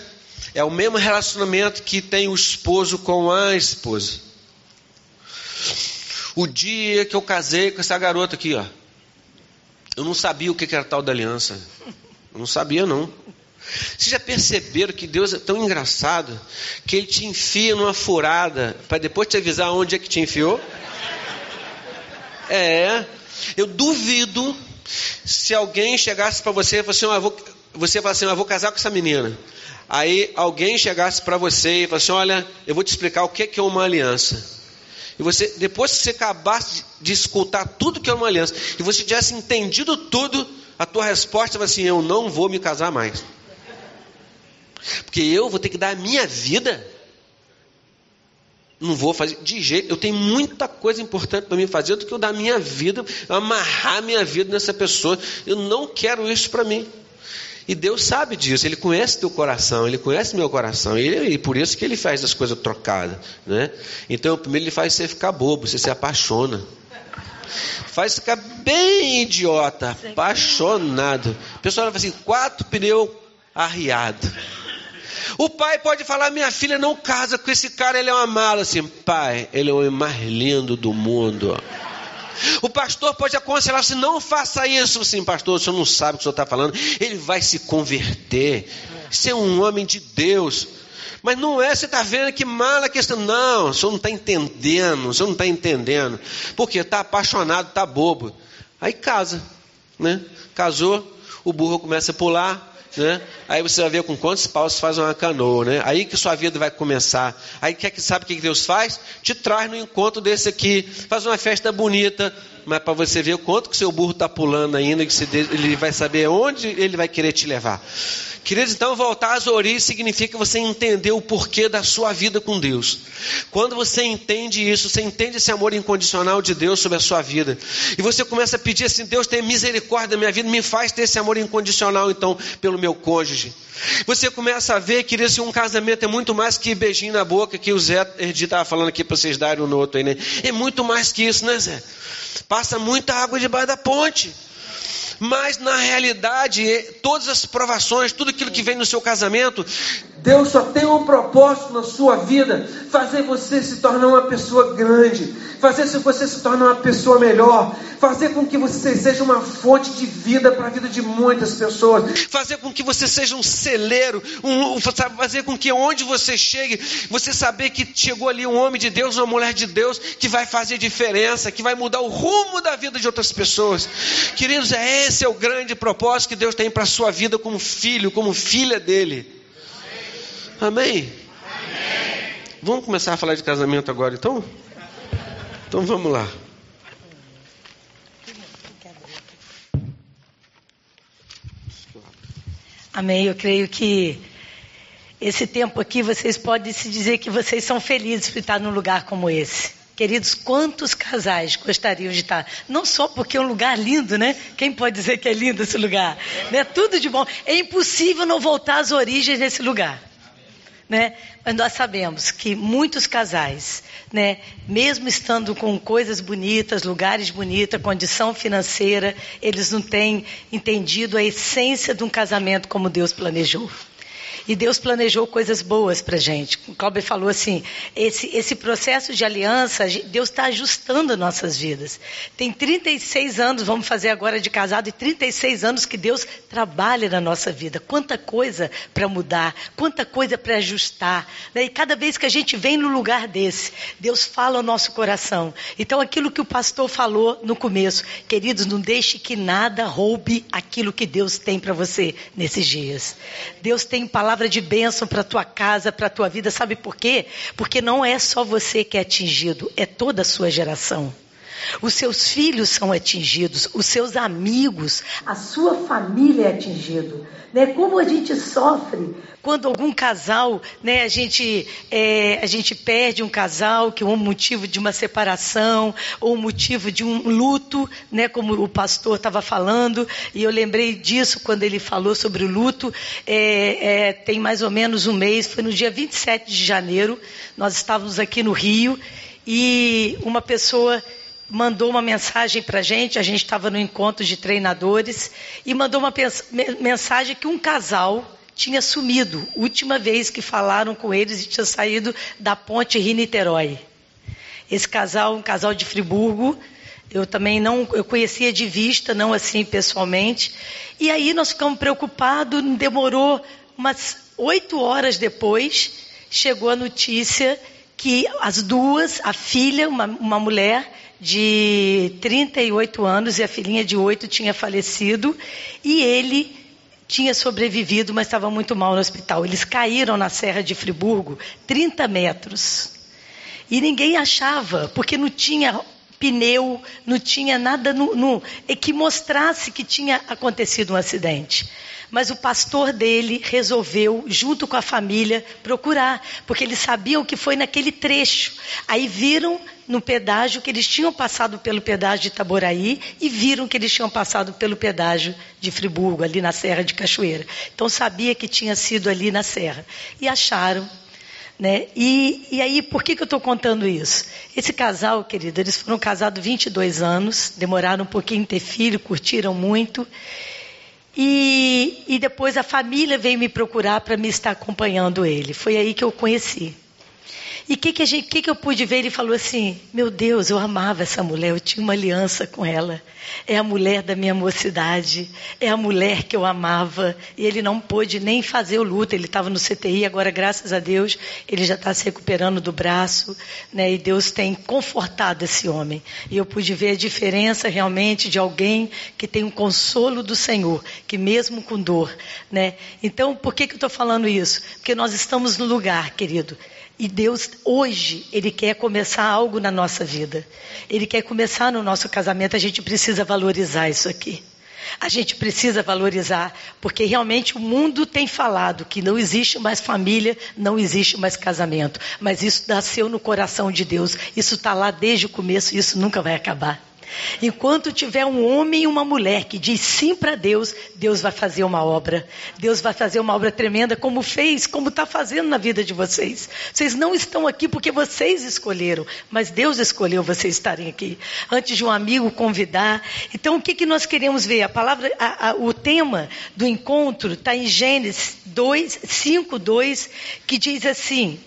é o mesmo relacionamento que tem o esposo com a esposa. O dia que eu casei com essa garota aqui, ó. Eu não sabia o que era tal da aliança. Eu não sabia, não. Vocês já perceberam que Deus é tão engraçado que Ele te enfia numa furada para depois te avisar onde é que te enfiou? É. Eu duvido se alguém chegasse para você e falasse assim, vou, você falasse assim, ah, vou casar com essa menina. Aí alguém chegasse para você e falasse assim, olha, eu vou te explicar o que é uma aliança. E você, depois que você acabasse de escutar tudo que é uma aliança, e você tivesse entendido tudo, a tua resposta vai assim: eu não vou me casar mais. Porque eu vou ter que dar a minha vida. Não vou fazer de jeito. Eu tenho muita coisa importante para mim fazer do que eu dar minha vida, amarrar a minha vida nessa pessoa. Eu não quero isso para mim. E Deus sabe disso, Ele conhece teu coração, Ele conhece meu coração, e, ele, e por isso que Ele faz as coisas trocadas. Né? Então, primeiro Ele faz você ficar bobo, você se apaixona. Faz ficar bem idiota, apaixonado. O pessoal fala assim: quatro pneus arriado. O pai pode falar: minha filha não casa com esse cara, ele é uma mala. Assim, pai, ele é o homem mais lindo do mundo. O pastor pode aconselhar se não faça isso. Sim, pastor, o senhor não sabe o que o senhor está falando. Ele vai se converter. Ser um homem de Deus. Mas não é, você está vendo que mala a questão. Não, o senhor não está entendendo. O senhor não está entendendo. Porque está apaixonado, está bobo. Aí casa. Né? Casou, o burro começa a pular, né? Aí você vai ver com quantos paus faz uma canoa, né? Aí que sua vida vai começar. Aí quer que sabe o que Deus faz? Te traz no encontro desse aqui, faz uma festa bonita, mas para você ver o quanto que seu burro está pulando ainda, que ele vai saber onde ele vai querer te levar. Queridos, então voltar às origens significa você entender o porquê da sua vida com Deus. Quando você entende isso, você entende esse amor incondicional de Deus sobre a sua vida, e você começa a pedir assim: Deus, tenha misericórdia da minha vida, me faz ter esse amor incondicional, então, pelo meu cônjuge. Você começa a ver, que um casamento é muito mais que beijinho na boca, que o Zé Erdi estava falando aqui para vocês darem um outro aí, né? É muito mais que isso, né, Zé? Passa muita água debaixo da ponte. Mas na realidade, todas as provações, tudo aquilo que vem no seu casamento, Deus só tem um propósito na sua vida: fazer você se tornar uma pessoa grande, fazer você se tornar uma pessoa melhor, fazer com que você seja uma fonte de vida para a vida de muitas pessoas, fazer com que você seja um celeiro, um, fazer com que onde você chegue, você saber que chegou ali um homem de Deus, uma mulher de Deus, que vai fazer diferença, que vai mudar o rumo da vida de outras pessoas. Queridos, é esse é o grande propósito que Deus tem para a sua vida como filho, como filha dele. Amém? Amém? Vamos começar a falar de casamento agora então? Então vamos lá. Amém. Eu creio que esse tempo aqui, vocês podem se dizer que vocês são felizes por estar num lugar como esse. Queridos, quantos casais gostariam de estar? Não só porque é um lugar lindo, né? Quem pode dizer que é lindo esse lugar? Né? Tudo de bom. É impossível não voltar às origens desse lugar. Né? Mas nós sabemos que muitos casais, né, mesmo estando com coisas bonitas, lugares bonitos, condição financeira, eles não têm entendido a essência de um casamento como Deus planejou. E Deus planejou coisas boas para gente. O Cláudio falou assim: esse, esse processo de aliança, Deus está ajustando nossas vidas. Tem 36 anos, vamos fazer agora de casado, e 36 anos que Deus trabalha na nossa vida. Quanta coisa para mudar, quanta coisa para ajustar. Né? E cada vez que a gente vem no lugar desse, Deus fala ao nosso coração. Então, aquilo que o pastor falou no começo, queridos, não deixe que nada roube aquilo que Deus tem para você nesses dias. Deus tem palavras palavra de bênção para a tua casa, para a tua vida. Sabe por quê? Porque não é só você que é atingido, é toda a sua geração. Os seus filhos são atingidos, os seus amigos, a sua família é atingido. Né? Como a gente sofre quando algum casal, né, a gente é, a gente perde um casal que é um motivo de uma separação ou um motivo de um luto, né, como o pastor estava falando. E eu lembrei disso quando ele falou sobre o luto. É, é, tem mais ou menos um mês, foi no dia 27 de janeiro. Nós estávamos aqui no Rio e uma pessoa mandou uma mensagem para a gente, a gente estava no encontro de treinadores, e mandou uma mensagem que um casal tinha sumido. Última vez que falaram com eles e tinha saído da ponte Rio-Niterói. Esse casal, um casal de Friburgo, eu também não, eu conhecia de vista, não assim pessoalmente. E aí nós ficamos preocupados, demorou umas oito horas depois, chegou a notícia que as duas, a filha, uma, uma mulher, de 38 anos e a filhinha de 8 tinha falecido e ele tinha sobrevivido, mas estava muito mal no hospital. Eles caíram na Serra de Friburgo, 30 metros. E ninguém achava, porque não tinha pneu, não tinha nada no, no, que mostrasse que tinha acontecido um acidente. Mas o pastor dele resolveu, junto com a família, procurar, porque eles sabiam que foi naquele trecho. Aí viram no pedágio que eles tinham passado pelo pedágio de Itaboraí e viram que eles tinham passado pelo pedágio de Friburgo, ali na Serra de Cachoeira. Então sabia que tinha sido ali na Serra. E acharam. Né? E, e aí, por que, que eu estou contando isso? Esse casal, querido, eles foram casados 22 anos, demoraram um pouquinho em ter filho, curtiram muito. E, e depois a família veio me procurar para me estar acompanhando ele. Foi aí que eu conheci. E o que, que, que, que eu pude ver? Ele falou assim: Meu Deus, eu amava essa mulher, eu tinha uma aliança com ela. É a mulher da minha mocidade, é a mulher que eu amava. E ele não pôde nem fazer o luto, ele estava no CTI, agora, graças a Deus, ele já está se recuperando do braço, né? E Deus tem confortado esse homem. E eu pude ver a diferença realmente de alguém que tem um consolo do Senhor, que mesmo com dor, né? Então, por que, que eu estou falando isso? Porque nós estamos no lugar, querido e Deus, hoje, Ele quer começar algo na nossa vida. Ele quer começar no nosso casamento. A gente precisa valorizar isso aqui. A gente precisa valorizar, porque realmente o mundo tem falado que não existe mais família, não existe mais casamento. Mas isso nasceu no coração de Deus. Isso está lá desde o começo e isso nunca vai acabar. Enquanto tiver um homem e uma mulher que diz sim para Deus, Deus vai fazer uma obra. Deus vai fazer uma obra tremenda, como fez, como está fazendo na vida de vocês. Vocês não estão aqui porque vocês escolheram, mas Deus escolheu vocês estarem aqui. Antes de um amigo convidar. Então, o que, que nós queremos ver? A palavra, a, a, o tema do encontro está em Gênesis 2, 5, 2, que diz assim: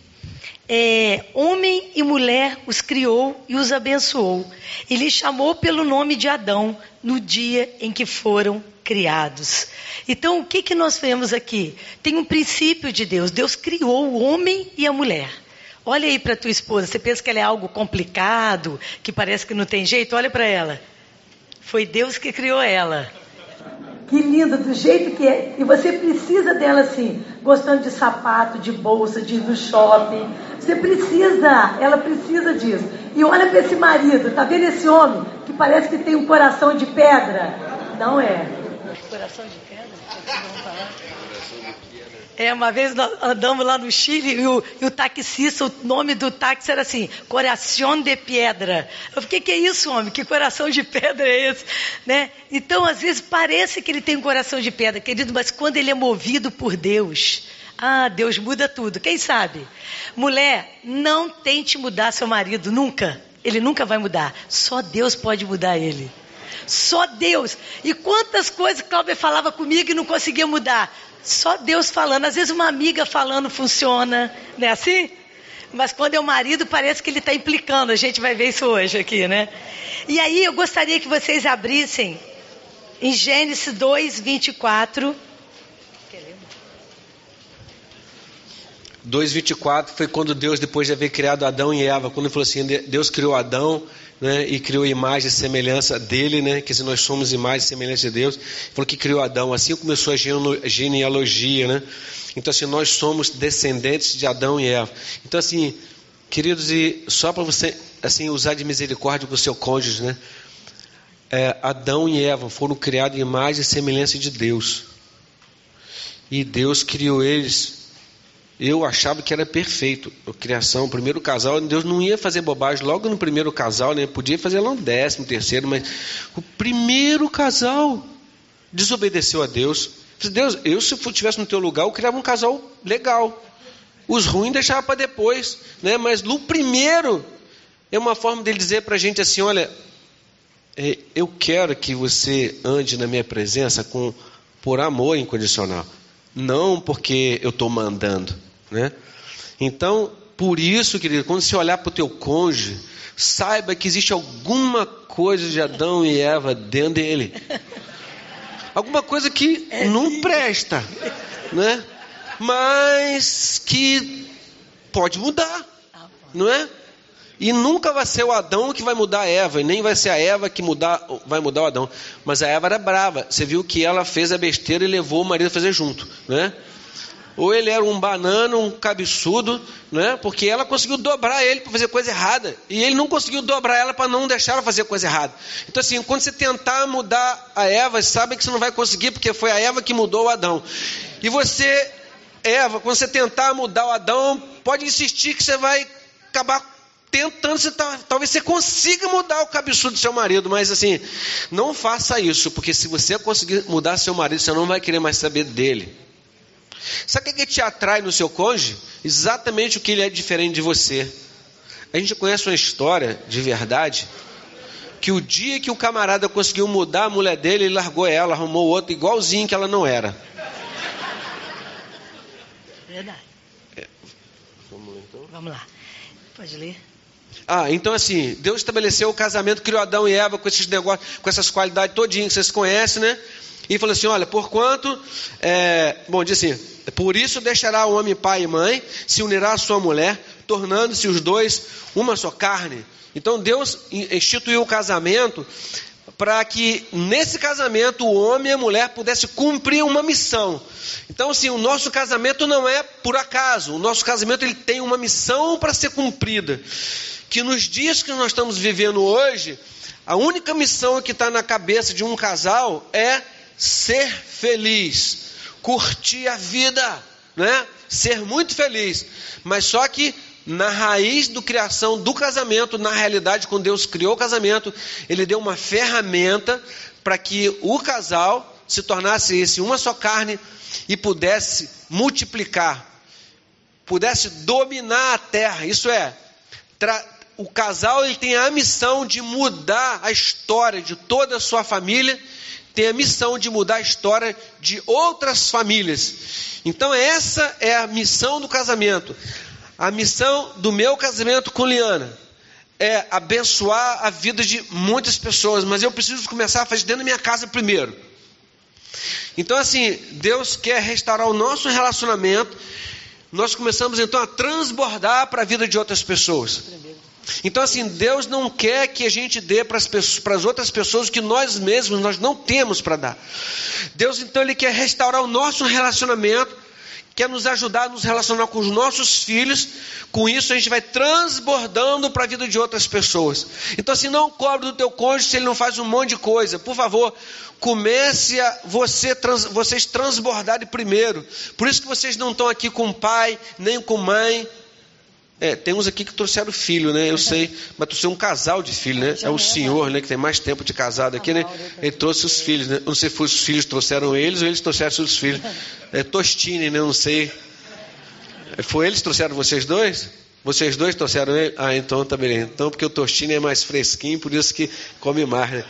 é, homem e mulher os criou e os abençoou. E lhes chamou pelo nome de Adão no dia em que foram criados. Então, o que, que nós vemos aqui? Tem um princípio de Deus. Deus criou o homem e a mulher. Olha aí para tua esposa. Você pensa que ela é algo complicado, que parece que não tem jeito? Olha para ela. Foi Deus que criou ela. Que linda, do jeito que é. E você precisa dela assim, gostando de sapato, de bolsa, de ir no shopping. Você precisa, ela precisa disso. E olha para esse marido, tá vendo esse homem que parece que tem um coração de pedra? Não é. Coração de pedra? É, uma vez nós andamos lá no Chile e o, e o taxista, o nome do táxi era assim, Coração de Pedra. Eu fiquei, que é isso, homem? Que coração de pedra é esse? Né? Então, às vezes, parece que ele tem um coração de pedra, querido, mas quando ele é movido por Deus, ah, Deus muda tudo. Quem sabe? Mulher, não tente mudar seu marido, nunca. Ele nunca vai mudar. Só Deus pode mudar ele. Só Deus. E quantas coisas Cláudia falava comigo e não conseguia mudar. Só Deus falando. Às vezes uma amiga falando funciona, não é assim? Mas quando é o marido, parece que ele está implicando. A gente vai ver isso hoje aqui, né? E aí eu gostaria que vocês abrissem em Gênesis 2, 24. 2,24 foi quando Deus, depois de haver criado Adão e Eva, quando ele falou assim: Deus criou Adão né, e criou imagem e semelhança dele, né, que se nós somos imagem e semelhança de Deus, falou que criou Adão. Assim começou a genealogia, né? Então, assim, nós somos descendentes de Adão e Eva. Então, assim, queridos, e só para você assim usar de misericórdia com o seu cônjuge, né? É, Adão e Eva foram criados em imagem e semelhança de Deus. E Deus criou eles eu achava que era perfeito a criação, o primeiro casal, Deus não ia fazer bobagem logo no primeiro casal, né? Podia fazer lá no décimo, terceiro, mas o primeiro casal desobedeceu a Deus. Deus, eu se eu tivesse no teu lugar, eu criava um casal legal. Os ruins deixava para depois, né? Mas no primeiro é uma forma dele dizer para a gente assim, olha, é, eu quero que você ande na minha presença com por amor incondicional, não porque eu estou mandando. Né? Então, por isso, querido, quando você olhar para o teu cônjuge, saiba que existe alguma coisa de Adão e Eva dentro dele. Alguma coisa que não presta, né? Mas que pode mudar, não é? E nunca vai ser o Adão que vai mudar a Eva, e nem vai ser a Eva que mudar, vai mudar o Adão. Mas a Eva era brava. Você viu que ela fez a besteira e levou o marido a fazer junto, né? Ou ele era um banana, um cabeçudo, né? porque ela conseguiu dobrar ele para fazer coisa errada, e ele não conseguiu dobrar ela para não deixar ela fazer coisa errada. Então, assim, quando você tentar mudar a Eva, sabe que você não vai conseguir, porque foi a Eva que mudou o Adão. E você, Eva, quando você tentar mudar o Adão, pode insistir que você vai acabar tentando, você tá, talvez você consiga mudar o cabeçudo do seu marido, mas assim, não faça isso, porque se você conseguir mudar seu marido, você não vai querer mais saber dele. Sabe o que te atrai no seu cônjuge? Exatamente o que ele é diferente de você. A gente conhece uma história de verdade que o dia que o camarada conseguiu mudar a mulher dele, ele largou ela, arrumou outro igualzinho que ela não era. Verdade. É. Vamos, então? Vamos lá. Pode ler. Ah, então assim, Deus estabeleceu o casamento, criou Adão e Eva com esses negócios, com essas qualidades todinhas que vocês conhecem, né? E falou assim: olha, porquanto, é, bom, diz assim: por isso deixará o homem pai e mãe, se unirá à sua mulher, tornando-se os dois uma só carne. Então Deus instituiu o casamento para que nesse casamento o homem e a mulher pudessem cumprir uma missão. Então, assim, o nosso casamento não é por acaso. O nosso casamento ele tem uma missão para ser cumprida. Que nos dias que nós estamos vivendo hoje, a única missão que está na cabeça de um casal é ser feliz, curtir a vida, né? Ser muito feliz. Mas só que na raiz do criação do casamento, na realidade, quando Deus criou o casamento, Ele deu uma ferramenta para que o casal se tornasse esse uma só carne e pudesse multiplicar, pudesse dominar a terra. Isso é, o casal ele tem a missão de mudar a história de toda a sua família tem a missão de mudar a história de outras famílias. Então, essa é a missão do casamento. A missão do meu casamento com Liana é abençoar a vida de muitas pessoas, mas eu preciso começar a fazer dentro da minha casa primeiro. Então, assim, Deus quer restaurar o nosso relacionamento. Nós começamos então a transbordar para a vida de outras pessoas. Então, assim, Deus não quer que a gente dê para as outras pessoas o que nós mesmos nós não temos para dar. Deus, então, Ele quer restaurar o nosso relacionamento, quer nos ajudar a nos relacionar com os nossos filhos. Com isso, a gente vai transbordando para a vida de outras pessoas. Então, assim, não cobre do teu cônjuge se ele não faz um monte de coisa. Por favor, comece a você, trans, vocês transbordarem primeiro. Por isso que vocês não estão aqui com pai, nem com mãe. É, tem uns aqui que trouxeram filho, né? Eu sei, mas trouxe um casal de filhos, né? É o senhor, né? Que tem mais tempo de casado aqui, né? Ele trouxe os filhos, né? Não sei se os filhos trouxeram eles ou eles trouxeram os filhos. É Tostine, né? Não sei. Foi eles que trouxeram vocês dois? Vocês dois trouxeram ele? Ah, então tá beleza. Então, porque o Tostine é mais fresquinho, por isso que come mais, né?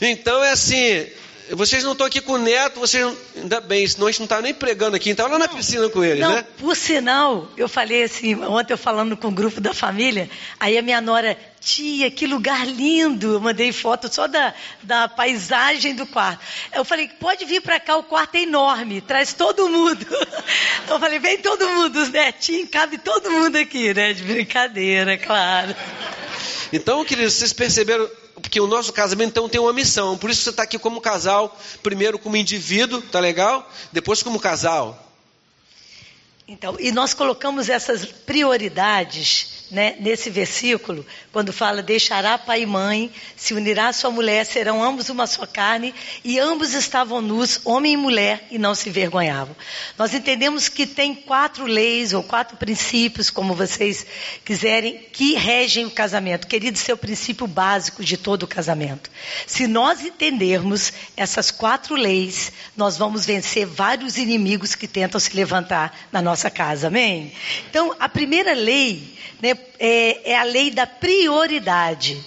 Então é assim, vocês não estão aqui com o neto, vocês não, ainda bem, senão a gente não está nem pregando aqui, então lá na piscina com eles, não, né? Por sinal, eu falei assim, ontem eu falando com o grupo da família, aí a minha nora, tia, que lugar lindo, eu mandei foto só da, da paisagem do quarto. Eu falei, pode vir para cá, o quarto é enorme, traz todo mundo. Eu falei, vem todo mundo, os netinhos, cabe todo mundo aqui, né? De brincadeira, claro. Então, queridos, vocês perceberam porque o nosso casamento então tem uma missão. Por isso você está aqui como casal, primeiro como indivíduo, tá legal? Depois como casal. Então, e nós colocamos essas prioridades né, nesse versículo, quando fala: deixará pai e mãe, se unirá sua mulher, serão ambos uma só carne, e ambos estavam nus, homem e mulher, e não se vergonhavam. Nós entendemos que tem quatro leis ou quatro princípios, como vocês quiserem, que regem o casamento. Querido, esse é o princípio básico de todo o casamento. Se nós entendermos essas quatro leis, nós vamos vencer vários inimigos que tentam se levantar na nossa casa. Amém? Então, a primeira lei né, é, é a lei da prioridade.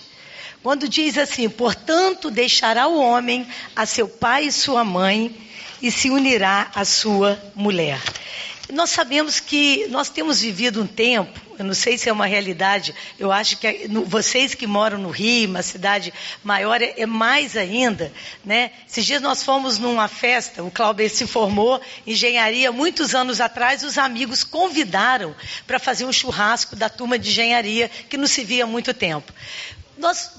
Quando diz assim, portanto, deixará o homem a seu pai e sua mãe e se unirá à sua mulher. Nós sabemos que nós temos vivido um tempo, eu não sei se é uma realidade, eu acho que é, vocês que moram no Rio, uma cidade maior, é, é mais ainda, né? Esses dias nós fomos numa festa, o Cláudio se formou em engenharia muitos anos atrás, os amigos convidaram para fazer um churrasco da turma de engenharia, que não se via há muito tempo. Nós,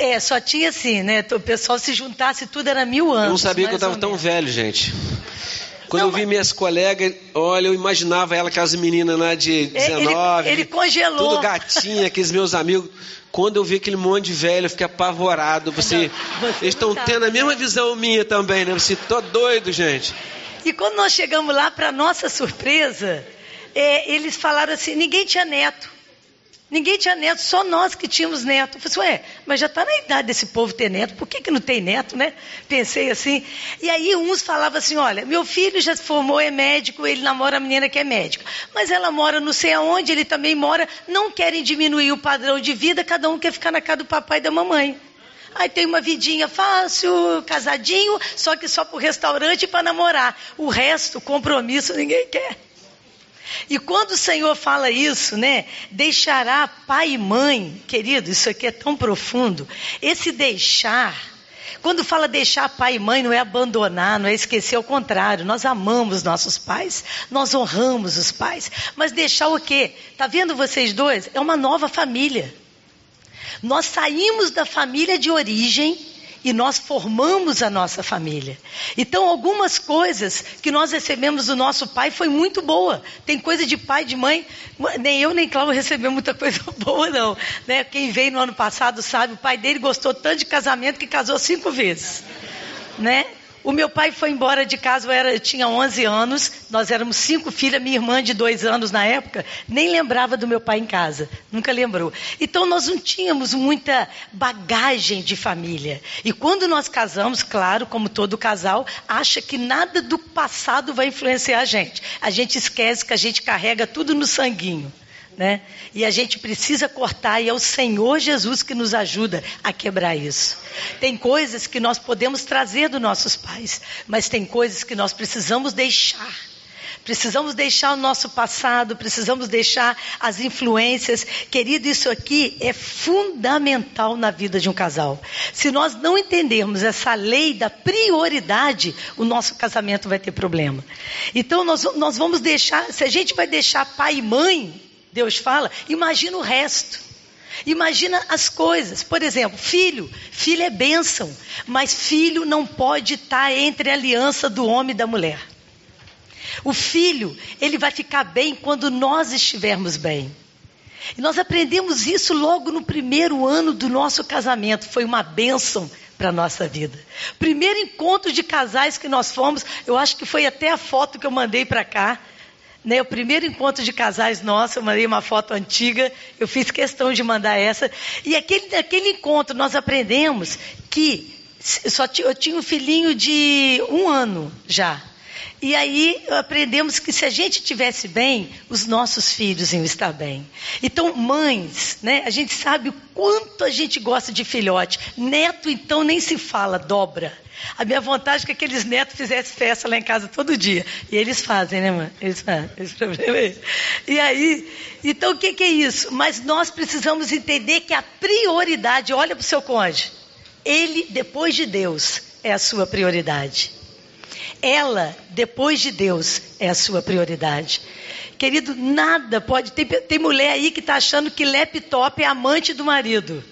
é, só tinha assim, né? O pessoal se juntasse tudo era mil anos. Eu não sabia que eu estava tão velho, gente. Quando não, eu vi minhas colegas, olha, eu imaginava ela, aquelas meninas lá de 19. Ele, ele congelou. Tudo gatinha, aqueles meus amigos. Quando eu vi aquele monte de velho, eu fiquei apavorado. Você, Você eles estão tendo a mesma visão minha também, né? Você, tô doido, gente. E quando nós chegamos lá, para nossa surpresa, é, eles falaram assim: ninguém tinha neto. Ninguém tinha neto, só nós que tínhamos neto. Eu falei assim, ué, mas já está na idade desse povo ter neto, por que, que não tem neto, né? Pensei assim. E aí uns falavam assim, olha, meu filho já se formou, é médico, ele namora a menina que é médica. Mas ela mora não sei aonde, ele também mora, não querem diminuir o padrão de vida, cada um quer ficar na casa do papai e da mamãe. Aí tem uma vidinha fácil, casadinho, só que só para o restaurante e para namorar. O resto, compromisso, ninguém quer. E quando o Senhor fala isso, né? Deixará pai e mãe, querido, isso aqui é tão profundo. Esse deixar, quando fala deixar pai e mãe, não é abandonar, não é esquecer, ao contrário, nós amamos nossos pais, nós honramos os pais. Mas deixar o quê? Tá vendo vocês dois? É uma nova família. Nós saímos da família de origem e nós formamos a nossa família. Então, algumas coisas que nós recebemos do nosso pai foi muito boa. Tem coisa de pai, de mãe, nem eu nem Cláudio recebemos muita coisa boa, não. Né? Quem veio no ano passado sabe, o pai dele gostou tanto de casamento que casou cinco vezes. Né? O meu pai foi embora de casa, eu, era, eu tinha 11 anos, nós éramos cinco filhas, minha irmã de dois anos na época, nem lembrava do meu pai em casa, nunca lembrou. Então nós não tínhamos muita bagagem de família. E quando nós casamos, claro, como todo casal, acha que nada do passado vai influenciar a gente. A gente esquece que a gente carrega tudo no sanguinho né? E a gente precisa cortar, e é o Senhor Jesus que nos ajuda a quebrar isso. Tem coisas que nós podemos trazer dos nossos pais, mas tem coisas que nós precisamos deixar. Precisamos deixar o nosso passado, precisamos deixar as influências. Querido, isso aqui é fundamental na vida de um casal. Se nós não entendermos essa lei da prioridade, o nosso casamento vai ter problema. Então, nós, nós vamos deixar, se a gente vai deixar pai e mãe, Deus fala, imagina o resto. Imagina as coisas. Por exemplo, filho. Filho é bênção. Mas filho não pode estar entre a aliança do homem e da mulher. O filho, ele vai ficar bem quando nós estivermos bem. E nós aprendemos isso logo no primeiro ano do nosso casamento. Foi uma bênção para a nossa vida. Primeiro encontro de casais que nós fomos, eu acho que foi até a foto que eu mandei para cá. Né, o primeiro encontro de casais nosso, eu mandei uma foto antiga, eu fiz questão de mandar essa. E aquele, naquele encontro nós aprendemos que só eu tinha um filhinho de um ano já. E aí aprendemos que se a gente tivesse bem, os nossos filhos iam estar bem. Então, mães, né? A gente sabe o quanto a gente gosta de filhote. Neto, então, nem se fala, dobra. A minha vontade é que aqueles netos fizessem festa lá em casa todo dia. E eles fazem, né, mãe? Eles fazem. Esse problema é esse. E aí, então o que, que é isso? Mas nós precisamos entender que a prioridade, olha para o seu cônjuge. Ele, depois de Deus, é a sua prioridade. Ela, depois de Deus, é a sua prioridade. Querido, nada pode. Tem, tem mulher aí que está achando que laptop é amante do marido.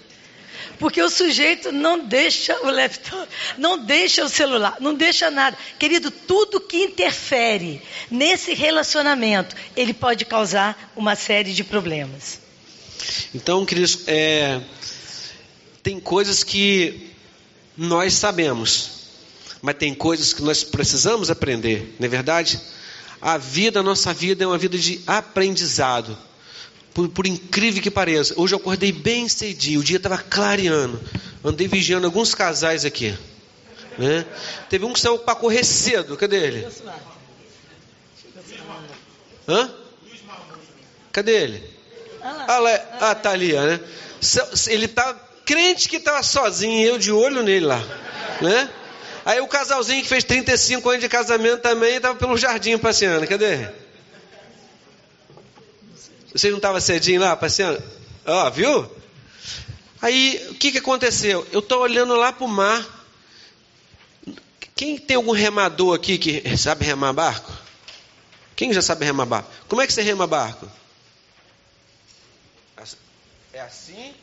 Porque o sujeito não deixa o laptop, não deixa o celular, não deixa nada. Querido, tudo que interfere nesse relacionamento, ele pode causar uma série de problemas. Então, queridos, é, tem coisas que nós sabemos, mas tem coisas que nós precisamos aprender, não é verdade? A vida, a nossa vida é uma vida de aprendizado. Por, por incrível que pareça, hoje eu acordei bem cedinho, o dia estava clareando. Andei vigiando alguns casais aqui. Né? Teve um que saiu para correr cedo, cadê ele? Hã? Cadê ele? Ah, lá, ah tá ali, né? Ele está crente que estava sozinho, eu de olho nele lá, né? Aí o casalzinho que fez 35 anos de casamento também estava pelo jardim passeando. Cadê? Você não estava cedinho lá passeando? Ó, viu? Aí o que, que aconteceu? Eu estou olhando lá para o mar. Quem tem algum remador aqui que sabe remar barco? Quem já sabe remar barco? Como é que você rema barco? É assim?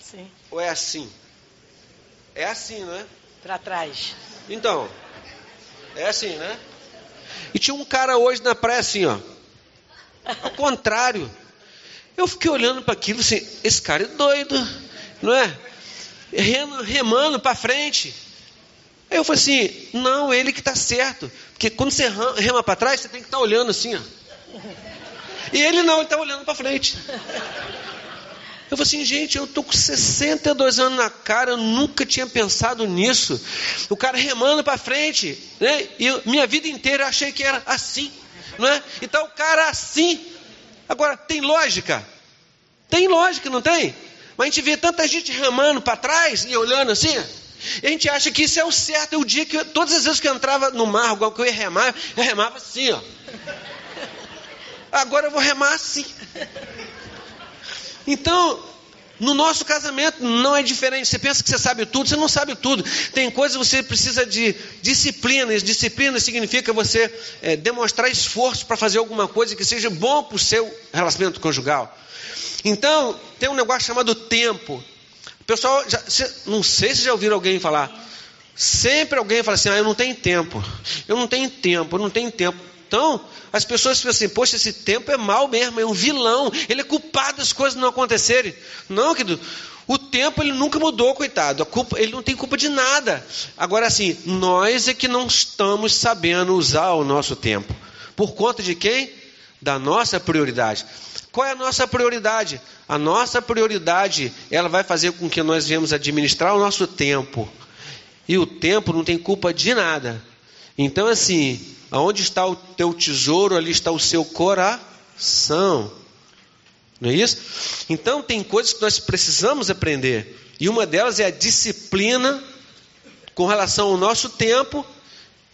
Sim. Ou é assim? É assim, não é? Para trás. Então, é assim, né? E tinha um cara hoje na praia assim, ó. Ao contrário. Eu fiquei olhando para aquilo assim, esse cara é doido, não é? Remando para frente. Aí eu falei assim, não, ele que está certo. Porque quando você rema para trás, você tem que estar tá olhando assim, ó. E ele não, ele está olhando para frente. Eu falei assim, gente, eu estou com 62 anos na cara, eu nunca tinha pensado nisso. O cara remando para frente, né? E minha vida inteira eu achei que era assim, não é? Então o cara assim. Agora, tem lógica? Tem lógica, não tem? Mas a gente vê tanta gente remando para trás e olhando assim. E a gente acha que isso é o certo. É o dia que, todas as vezes que eu entrava no mar, igual que eu ia remar, eu remava assim, ó. Agora eu vou remar assim. Então, no nosso casamento não é diferente. Você pensa que você sabe tudo, você não sabe tudo. Tem coisas que você precisa de disciplina. Disciplina significa você é, demonstrar esforço para fazer alguma coisa que seja bom para o seu relacionamento conjugal. Então, tem um negócio chamado tempo. O pessoal, já, não sei se já ouviram alguém falar. Sempre alguém fala assim: ah, eu não tenho tempo. Eu não tenho tempo, eu não tenho tempo. Então, as pessoas pensam assim: poxa, esse tempo é mal mesmo, é um vilão, ele é culpado das coisas não acontecerem. Não, querido, o tempo ele nunca mudou, coitado. Culpa, ele não tem culpa de nada. Agora, assim, nós é que não estamos sabendo usar o nosso tempo. Por conta de quem? Da nossa prioridade. Qual é a nossa prioridade? A nossa prioridade, ela vai fazer com que nós venhamos administrar o nosso tempo. E o tempo não tem culpa de nada. Então, assim, Aonde está o teu tesouro, ali está o seu coração. Não é isso? Então, tem coisas que nós precisamos aprender. E uma delas é a disciplina com relação ao nosso tempo.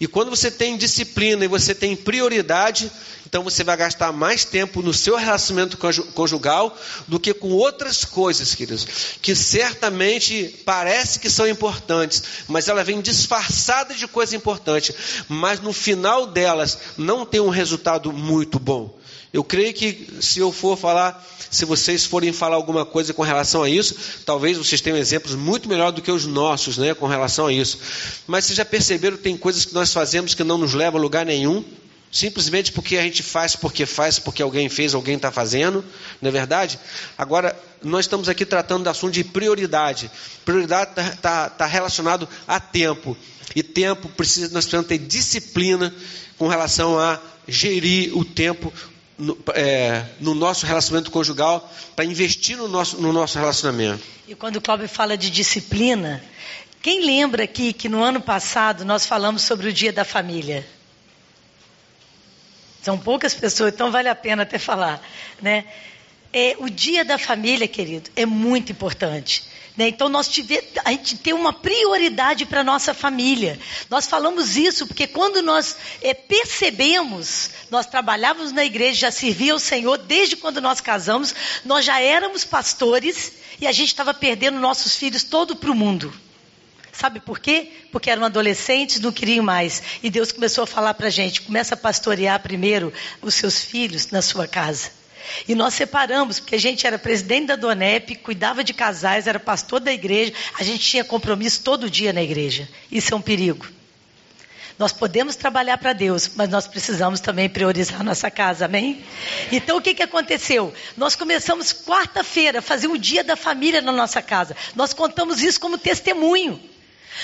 E quando você tem disciplina e você tem prioridade, então você vai gastar mais tempo no seu relacionamento conjugal do que com outras coisas, queridos, que certamente parece que são importantes, mas ela vem disfarçada de coisa importante, mas no final delas não tem um resultado muito bom. Eu creio que se eu for falar, se vocês forem falar alguma coisa com relação a isso, talvez vocês tenham exemplos muito melhor do que os nossos, né, com relação a isso. Mas vocês já perceberam que tem coisas que nós fazemos que não nos levam a lugar nenhum? simplesmente porque a gente faz, porque faz, porque alguém fez, alguém está fazendo, não é verdade? Agora, nós estamos aqui tratando do assunto de prioridade. Prioridade está tá, tá relacionado a tempo. E tempo, precisa, nós precisamos ter disciplina com relação a gerir o tempo no, é, no nosso relacionamento conjugal, para investir no nosso, no nosso relacionamento. E quando o Cláudio fala de disciplina, quem lembra aqui que no ano passado nós falamos sobre o Dia da Família? São poucas pessoas, então vale a pena até falar, né? É, o Dia da Família, querido, é muito importante. Né? Então, nós tive, a gente tem uma prioridade para a nossa família. Nós falamos isso porque quando nós é, percebemos, nós trabalhávamos na igreja, já servia ao Senhor desde quando nós casamos, nós já éramos pastores e a gente estava perdendo nossos filhos todo para o mundo. Sabe por quê? Porque eram adolescentes, não queriam mais. E Deus começou a falar para a gente: começa a pastorear primeiro os seus filhos na sua casa. E nós separamos, porque a gente era presidente da Donep, cuidava de casais, era pastor da igreja, a gente tinha compromisso todo dia na igreja. Isso é um perigo. Nós podemos trabalhar para Deus, mas nós precisamos também priorizar nossa casa, amém? Então o que, que aconteceu? Nós começamos quarta-feira a fazer o dia da família na nossa casa. Nós contamos isso como testemunho.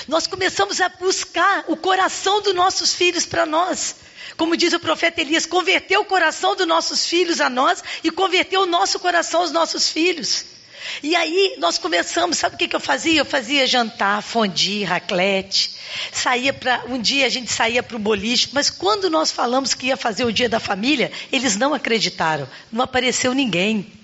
Nós começamos a buscar o coração dos nossos filhos para nós. Como diz o profeta Elias, converteu o coração dos nossos filhos a nós e converteu o nosso coração aos nossos filhos. E aí nós começamos, sabe o que, que eu fazia? Eu fazia jantar, fondi, raclete, saía para um dia a gente saía para o boliche, mas quando nós falamos que ia fazer o dia da família, eles não acreditaram, não apareceu ninguém.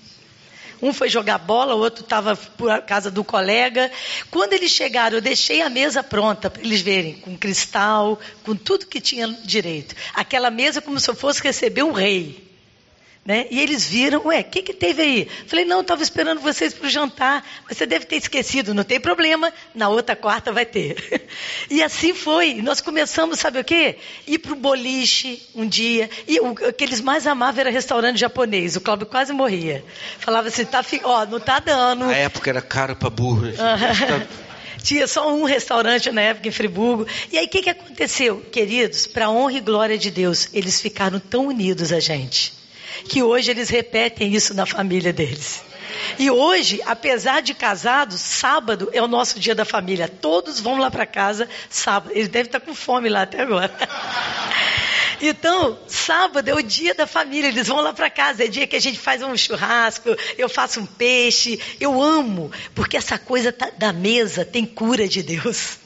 Um foi jogar bola, o outro estava por casa do colega. Quando eles chegaram, eu deixei a mesa pronta para eles verem, com cristal, com tudo que tinha direito. Aquela mesa como se eu fosse receber um rei. Né? E eles viram, ué, o que, que teve aí? Falei, não, estava esperando vocês para o jantar, você deve ter esquecido, não tem problema, na outra quarta vai ter. e assim foi, nós começamos, sabe o quê? Ir para o boliche um dia, e o que eles mais amavam era restaurante japonês, o Cláudio quase morria. Falava assim, tá, ó, não está dando. Na época era caro para burro. Né? Tinha só um restaurante na época em Friburgo. E aí o que, que aconteceu? Queridos, para honra e glória de Deus, eles ficaram tão unidos a gente que hoje eles repetem isso na família deles. E hoje, apesar de casados, sábado é o nosso dia da família. Todos vão lá para casa sábado. Eles devem estar com fome lá até agora. Então, sábado é o dia da família, eles vão lá para casa, é dia que a gente faz um churrasco, eu faço um peixe. Eu amo, porque essa coisa tá, da mesa tem cura de Deus.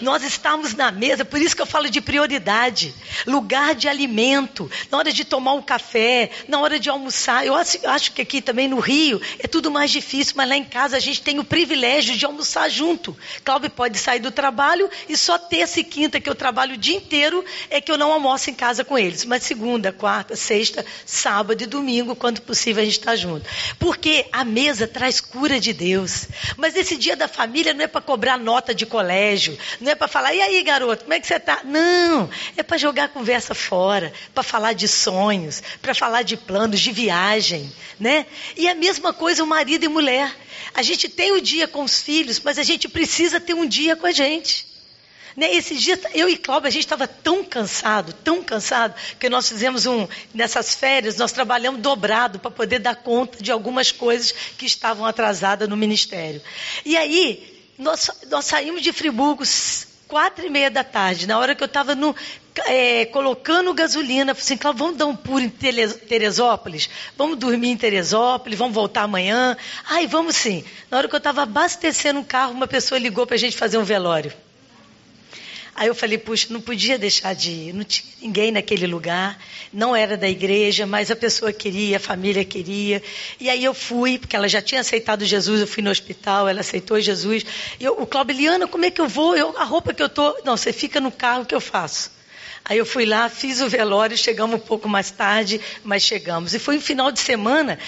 Nós estamos na mesa, por isso que eu falo de prioridade. Lugar de alimento, na hora de tomar um café, na hora de almoçar. Eu acho que aqui também no Rio é tudo mais difícil, mas lá em casa a gente tem o privilégio de almoçar junto. Cláudio pode sair do trabalho e só terça e quinta, que eu trabalho o dia inteiro, é que eu não almoço em casa com eles. Mas segunda, quarta, sexta, sábado e domingo, quando possível, a gente está junto. Porque a mesa traz cura de Deus. Mas esse dia da família não é para cobrar nota de colégio, não é para falar, e aí, garoto, como é que você está? Não, é para jogar a conversa fora, para falar de sonhos, para falar de planos, de viagem, né? E a mesma coisa o marido e mulher. A gente tem o dia com os filhos, mas a gente precisa ter um dia com a gente. Né? Esses dias, eu e Cláudia, a gente estava tão cansado, tão cansado, que nós fizemos um, nessas férias, nós trabalhamos dobrado para poder dar conta de algumas coisas que estavam atrasadas no ministério. E aí, nós, nós saímos de Friburgo quatro e meia da tarde, na hora que eu estava é, colocando gasolina, falei assim, vamos dar um pulo em Teresópolis? Vamos dormir em Teresópolis, vamos voltar amanhã? Ai, vamos sim. Na hora que eu estava abastecendo um carro, uma pessoa ligou para a gente fazer um velório. Aí eu falei, puxa, não podia deixar de ir, não tinha ninguém naquele lugar, não era da igreja, mas a pessoa queria, a família queria. E aí eu fui, porque ela já tinha aceitado Jesus, eu fui no hospital, ela aceitou Jesus. E eu, o Cláudio, Liana, como é que eu vou? Eu, a roupa que eu tô, não, você fica no carro que eu faço. Aí eu fui lá, fiz o velório, chegamos um pouco mais tarde, mas chegamos. E foi um final de semana,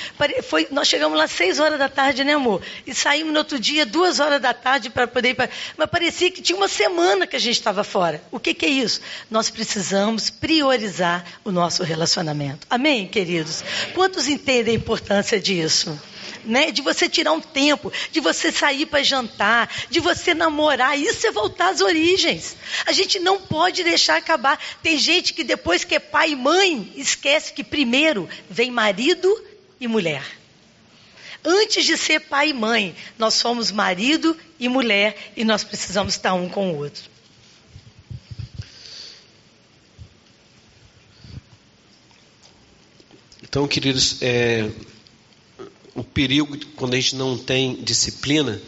foi, nós chegamos lá seis horas da tarde, né amor? E saímos no outro dia, duas horas da tarde, para poder ir para... Mas parecia que tinha uma semana que a gente estava fora. O que, que é isso? Nós precisamos priorizar o nosso relacionamento. Amém, queridos? Quantos entendem a importância disso? né? De você tirar um tempo, de você sair para jantar, de você namorar. Isso é voltar às origens. A gente não pode deixar acabar. Tem gente que depois que é pai e mãe, esquece que primeiro vem marido e mulher. Antes de ser pai e mãe, nós somos marido e mulher e nós precisamos estar um com o outro. Então, queridos, é, o perigo quando a gente não tem disciplina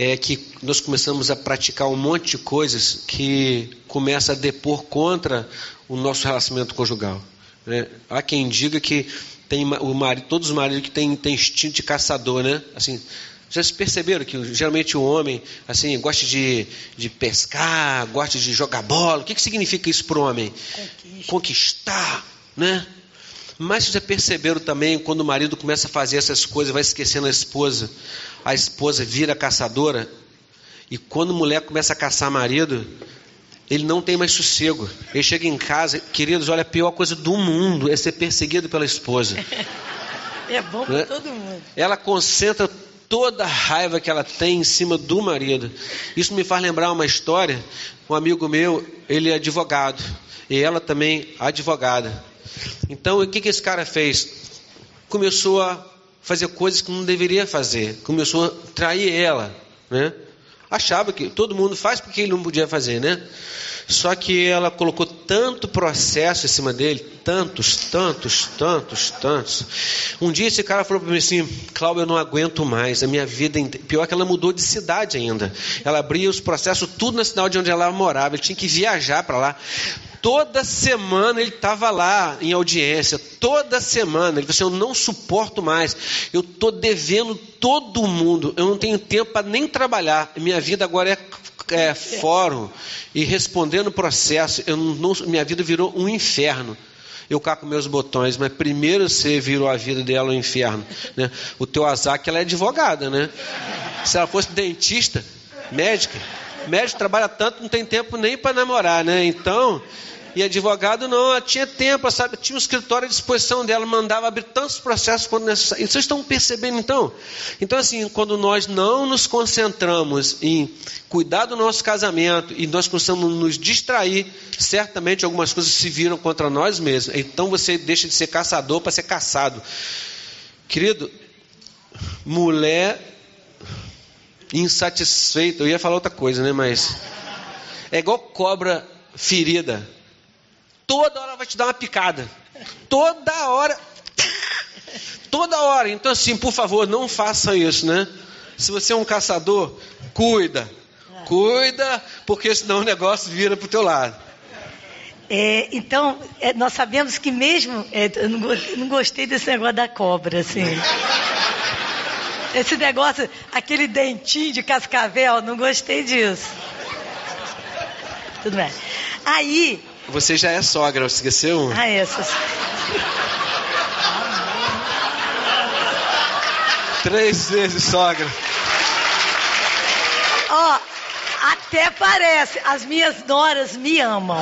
é que nós começamos a praticar um monte de coisas que começa a depor contra o nosso relacionamento conjugal. Né? Há quem diga que tem o marido, todos os maridos que têm, têm instinto de caçador, né? Assim, já se perceberam que geralmente o homem assim gosta de, de pescar, gosta de jogar bola. O que, que significa isso para o homem? Conquista. Conquistar, né? Mas vocês perceberam também quando o marido começa a fazer essas coisas, vai esquecendo a esposa, a esposa vira caçadora, e quando a mulher começa a caçar marido, ele não tem mais sossego. Ele chega em casa, queridos, olha, a pior coisa do mundo é ser perseguido pela esposa. É bom para né? todo mundo. Ela concentra toda a raiva que ela tem em cima do marido. Isso me faz lembrar uma história. Um amigo meu, ele é advogado, e ela também advogada. Então, o que, que esse cara fez? Começou a fazer coisas que não deveria fazer. Começou a trair ela, né? Achava que todo mundo faz porque ele não podia fazer, né? Só que ela colocou tanto processo em cima dele, tantos, tantos, tantos, tantos. Um dia esse cara falou para mim assim: Cláudio, eu não aguento mais, a minha vida. Pior que ela mudou de cidade ainda. Ela abria os processos tudo na cidade onde ela morava. Ele tinha que viajar para lá. Toda semana ele estava lá em audiência, toda semana. Ele falou assim: Eu não suporto mais, eu estou devendo todo mundo, eu não tenho tempo para nem trabalhar. Minha vida agora é, é fórum e respondendo processo. Eu não, minha vida virou um inferno. Eu cá com meus botões, mas primeiro você virou a vida dela um inferno. Né? O teu azar que ela é advogada, né? Se ela fosse dentista, médica, médico trabalha tanto, não tem tempo nem para namorar, né? Então, e advogado não, ela tinha tempo, sabe? Tinha um escritório à disposição dela, mandava abrir tantos processos quanto necessário. Vocês estão percebendo então? Então, assim, quando nós não nos concentramos em cuidar do nosso casamento e nós começamos nos distrair, certamente algumas coisas se viram contra nós mesmos. Então você deixa de ser caçador para ser caçado. Querido, mulher insatisfeita, eu ia falar outra coisa, né? Mas é igual cobra ferida toda hora vai te dar uma picada. Toda hora. Toda hora. Então, assim, por favor, não faça isso, né? Se você é um caçador, cuida. Cuida, porque senão o negócio vira para o teu lado. É, então, é, nós sabemos que mesmo. É, eu não, não, gostei desse negócio da cobra, assim. Esse negócio, aquele dentinho de cascavel, não gostei disso. Tudo bem. Aí, você já é sogra, esqueceu? Ah, essas. Três vezes sogra. Ó, oh, até parece, as minhas noras me amam.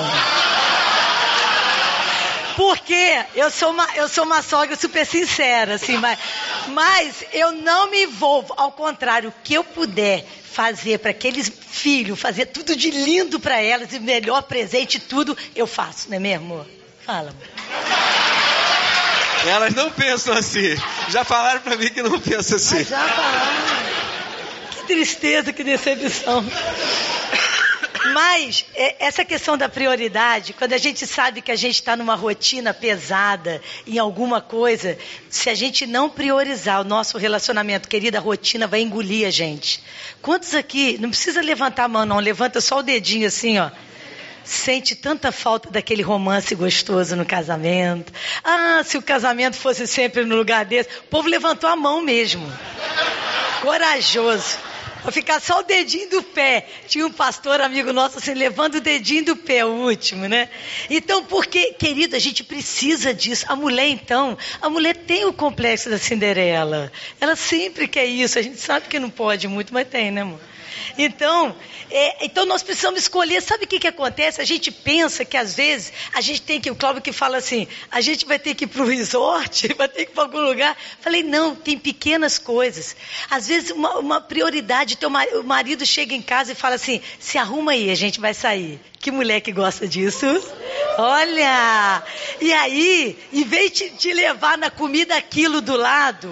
Porque eu sou uma, eu sou uma sogra super sincera, assim, mas, mas eu não me envolvo. Ao contrário, o que eu puder fazer para aqueles filhos, fazer tudo de lindo para elas e melhor presente, tudo eu faço, não é mesmo? Fala. Elas não pensam assim. Já falaram para mim que não pensam assim. Ah, já falaram. Que tristeza, que decepção. Mas é, essa questão da prioridade, quando a gente sabe que a gente está numa rotina pesada em alguma coisa, se a gente não priorizar o nosso relacionamento, querida, a rotina vai engolir a gente. Quantos aqui, não precisa levantar a mão não, levanta só o dedinho assim, ó sente tanta falta daquele romance gostoso no casamento. Ah, se o casamento fosse sempre no lugar desse. O povo levantou a mão mesmo. Corajoso. Vou ficar só o dedinho do pé. Tinha um pastor amigo nosso assim, levando o dedinho do pé, o último, né? Então, porque, querido, a gente precisa disso. A mulher, então, a mulher tem o complexo da Cinderela. Ela sempre quer isso. A gente sabe que não pode muito, mas tem, né, amor? Então, é, então nós precisamos escolher. Sabe o que, que acontece? A gente pensa que às vezes a gente tem que. O Cláudio que fala assim: a gente vai ter que ir para o resort, vai ter que ir para algum lugar. Falei, não, tem pequenas coisas. Às vezes, uma, uma prioridade teu o marido chega em casa e fala assim: se arruma aí, a gente vai sair. Que mulher que gosta disso? Olha! E aí, em vez de te levar na comida aquilo do lado.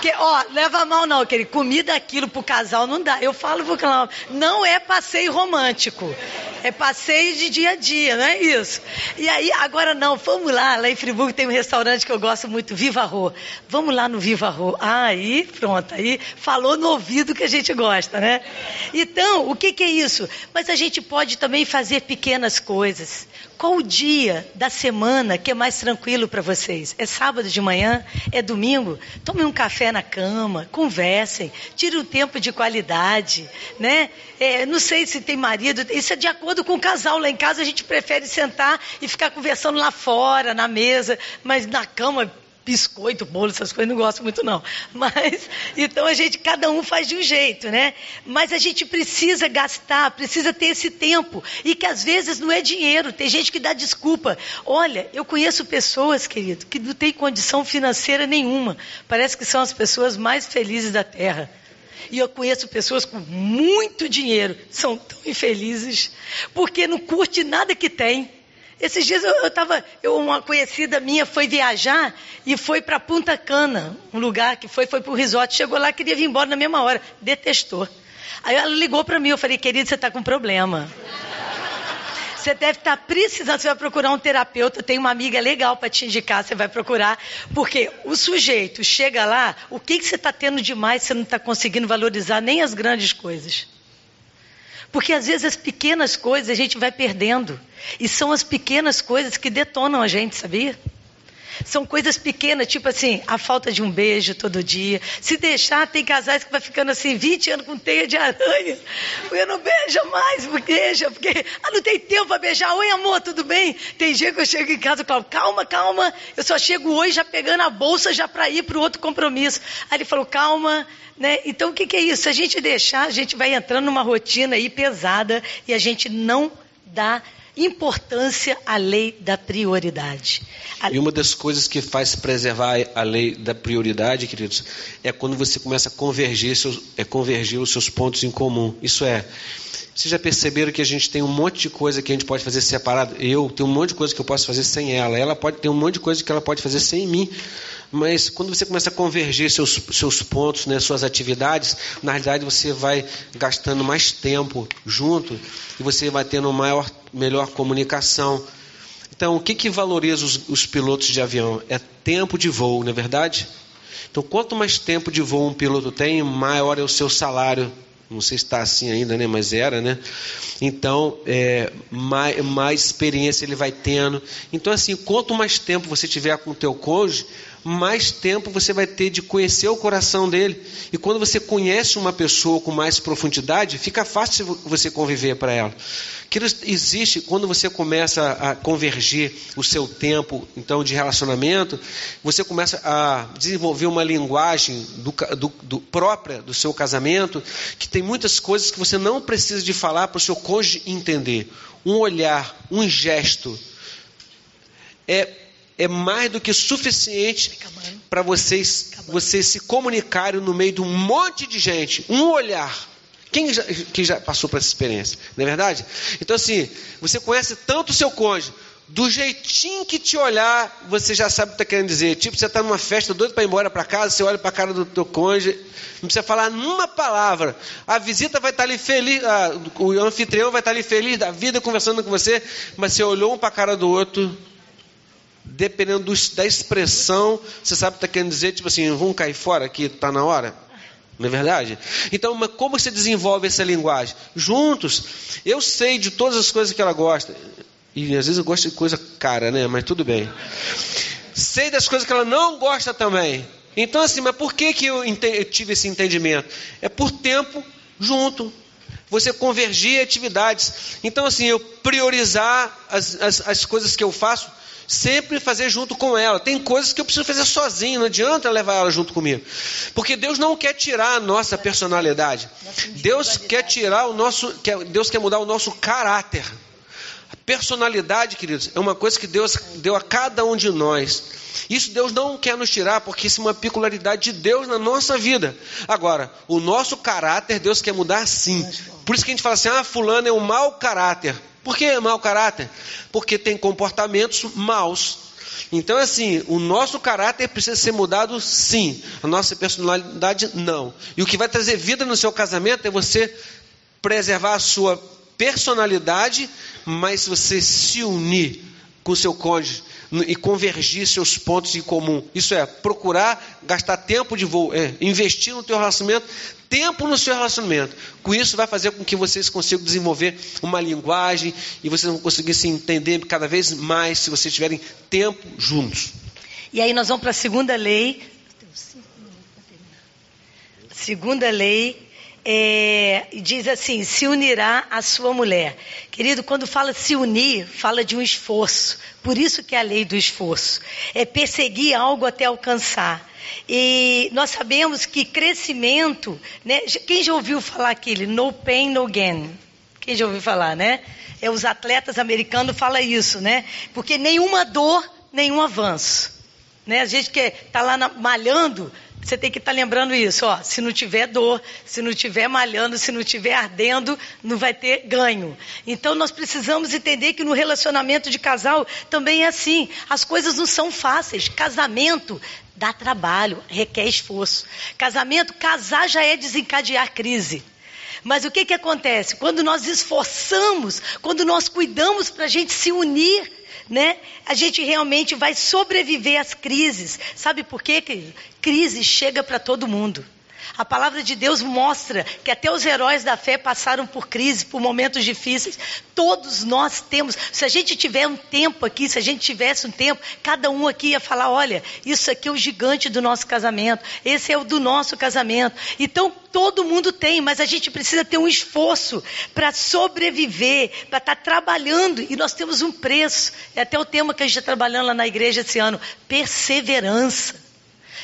Porque, ó, leva mal não, querido. Comida aquilo pro casal não dá. Eu falo pro Cláudio, não é passeio romântico. É passeio de dia a dia, não é isso? E aí, agora não, vamos lá. Lá em Friburgo tem um restaurante que eu gosto muito, Viva Rô. Vamos lá no Viva Rô. Ah, aí, pronto. Aí falou no ouvido que a gente gosta, né? Então, o que, que é isso? Mas a gente pode também fazer pequenas coisas. Qual o dia da semana que é mais tranquilo para vocês? É sábado de manhã? É domingo? Tomem um café na cama, conversem, tire um tempo de qualidade, né? É, não sei se tem marido, isso é de acordo com o casal. Lá em casa a gente prefere sentar e ficar conversando lá fora, na mesa, mas na cama biscoito, bolo, essas coisas, não gosto muito não. Mas, então a gente, cada um faz de um jeito, né? Mas a gente precisa gastar, precisa ter esse tempo. E que às vezes não é dinheiro, tem gente que dá desculpa. Olha, eu conheço pessoas, querido, que não têm condição financeira nenhuma. Parece que são as pessoas mais felizes da Terra. E eu conheço pessoas com muito dinheiro, são tão infelizes, porque não curte nada que tem. Esses dias eu estava, uma conhecida minha foi viajar e foi para Punta Cana, um lugar que foi, foi para o resort. Chegou lá, queria vir embora na mesma hora, detestou. Aí ela ligou para mim, eu falei, querido, você está com problema. Você deve estar tá precisando, você vai procurar um terapeuta, tem uma amiga legal para te indicar, você vai procurar, porque o sujeito chega lá, o que, que você está tendo demais, você não está conseguindo valorizar nem as grandes coisas. Porque às vezes as pequenas coisas a gente vai perdendo. E são as pequenas coisas que detonam a gente, sabia? São coisas pequenas, tipo assim, a falta de um beijo todo dia. Se deixar, tem casais que vai ficando assim, 20 anos com teia de aranha. Eu não beija mais, beija, porque ah, não tem tempo para beijar. Oi, amor, tudo bem? Tem dia que eu chego em casa e falo, calma, calma. Eu só chego hoje já pegando a bolsa já para ir para o outro compromisso. Aí ele falou, calma, né? Então, o que, que é isso? Se a gente deixar, a gente vai entrando numa rotina aí pesada e a gente não dá importância à lei da prioridade. A... E uma das coisas que faz preservar a lei da prioridade, queridos, é quando você começa a convergir, seus, é convergir os seus pontos em comum. Isso é, vocês já perceberam que a gente tem um monte de coisa que a gente pode fazer separado? Eu tenho um monte de coisa que eu posso fazer sem ela. Ela pode ter um monte de coisa que ela pode fazer sem mim. Mas quando você começa a convergir seus, seus pontos, né, suas atividades, na realidade você vai gastando mais tempo junto e você vai tendo maior, melhor comunicação. Então, o que, que valoriza os, os pilotos de avião? É tempo de voo, não é verdade? Então, quanto mais tempo de voo um piloto tem, maior é o seu salário não sei se está assim ainda, né? Mas era, né? Então, é, mais, mais experiência ele vai tendo. Então, assim, quanto mais tempo você tiver com o teu cônjuge, mais tempo você vai ter de conhecer o coração dele. E quando você conhece uma pessoa com mais profundidade, fica fácil você conviver para ela. Que existe quando você começa a convergir o seu tempo, então, de relacionamento, você começa a desenvolver uma linguagem do, do, do própria do seu casamento, que tem muitas coisas que você não precisa de falar para o seu cônjuge entender. Um olhar, um gesto, é é mais do que suficiente para vocês, vocês se comunicarem no meio de um monte de gente. Um olhar. Quem já, que já passou por essa experiência? Não é verdade? Então, assim, você conhece tanto o seu cônjuge, do jeitinho que te olhar, você já sabe o que está querendo dizer. Tipo, você está numa festa doido para ir embora para casa, você olha para a cara do teu cônjuge, não precisa falar numa palavra. A visita vai estar tá ali feliz, a, o anfitrião vai estar tá ali feliz da vida conversando com você, mas você olhou um para a cara do outro, dependendo do, da expressão, você sabe que está querendo dizer, tipo assim, vamos cair fora aqui, está na hora? Não é verdade? Então, como você desenvolve essa linguagem? Juntos. Eu sei de todas as coisas que ela gosta. E às vezes eu gosto de coisa cara, né? Mas tudo bem. Sei das coisas que ela não gosta também. Então, assim, mas por que, que eu, eu tive esse entendimento? É por tempo junto. Você convergir atividades. Então, assim, eu priorizar as, as, as coisas que eu faço sempre fazer junto com ela. Tem coisas que eu preciso fazer sozinho, não adianta levar ela junto comigo. Porque Deus não quer tirar a nossa personalidade. Deus quer tirar o nosso, Deus quer mudar o nosso caráter. personalidade, queridos, é uma coisa que Deus deu a cada um de nós. Isso Deus não quer nos tirar, porque isso é uma peculiaridade de Deus na nossa vida. Agora, o nosso caráter, Deus quer mudar sim. Por isso que a gente fala assim: ah, fulano é um mau caráter. Por que é mau caráter? Porque tem comportamentos maus. Então, assim, o nosso caráter precisa ser mudado, sim. A nossa personalidade, não. E o que vai trazer vida no seu casamento é você preservar a sua personalidade, mas você se unir com o seu cônjuge e convergir seus pontos em comum. Isso é, procurar gastar tempo de voo, é, investir no teu relacionamento, tempo no seu relacionamento. Com isso vai fazer com que vocês consigam desenvolver uma linguagem e vocês vão conseguir se entender cada vez mais se vocês tiverem tempo juntos. E aí nós vamos para a segunda lei. Segunda lei é, diz assim: se unirá à sua mulher. Querido, quando fala se unir, fala de um esforço. Por isso que é a lei do esforço. É perseguir algo até alcançar. E nós sabemos que crescimento, né? Quem já ouviu falar aquele no pain, no gain? Quem já ouviu falar, né? É, os atletas americanos falam isso, né? Porque nenhuma dor, nenhum avanço. Né? A gente que está lá na, malhando, você tem que estar tá lembrando isso, ó. Se não tiver dor, se não tiver malhando, se não tiver ardendo, não vai ter ganho. Então nós precisamos entender que no relacionamento de casal também é assim. As coisas não são fáceis. Casamento dá trabalho, requer esforço. Casamento, casar já é desencadear crise. Mas o que, que acontece? Quando nós esforçamos, quando nós cuidamos para a gente se unir, né? A gente realmente vai sobreviver às crises. Sabe por quê? Crise chega para todo mundo. A palavra de Deus mostra que até os heróis da fé passaram por crises, por momentos difíceis. Todos nós temos. Se a gente tiver um tempo aqui, se a gente tivesse um tempo, cada um aqui ia falar: olha, isso aqui é o gigante do nosso casamento, esse é o do nosso casamento. Então, todo mundo tem, mas a gente precisa ter um esforço para sobreviver, para estar tá trabalhando. E nós temos um preço. É até o tema que a gente está trabalhando lá na igreja esse ano: perseverança.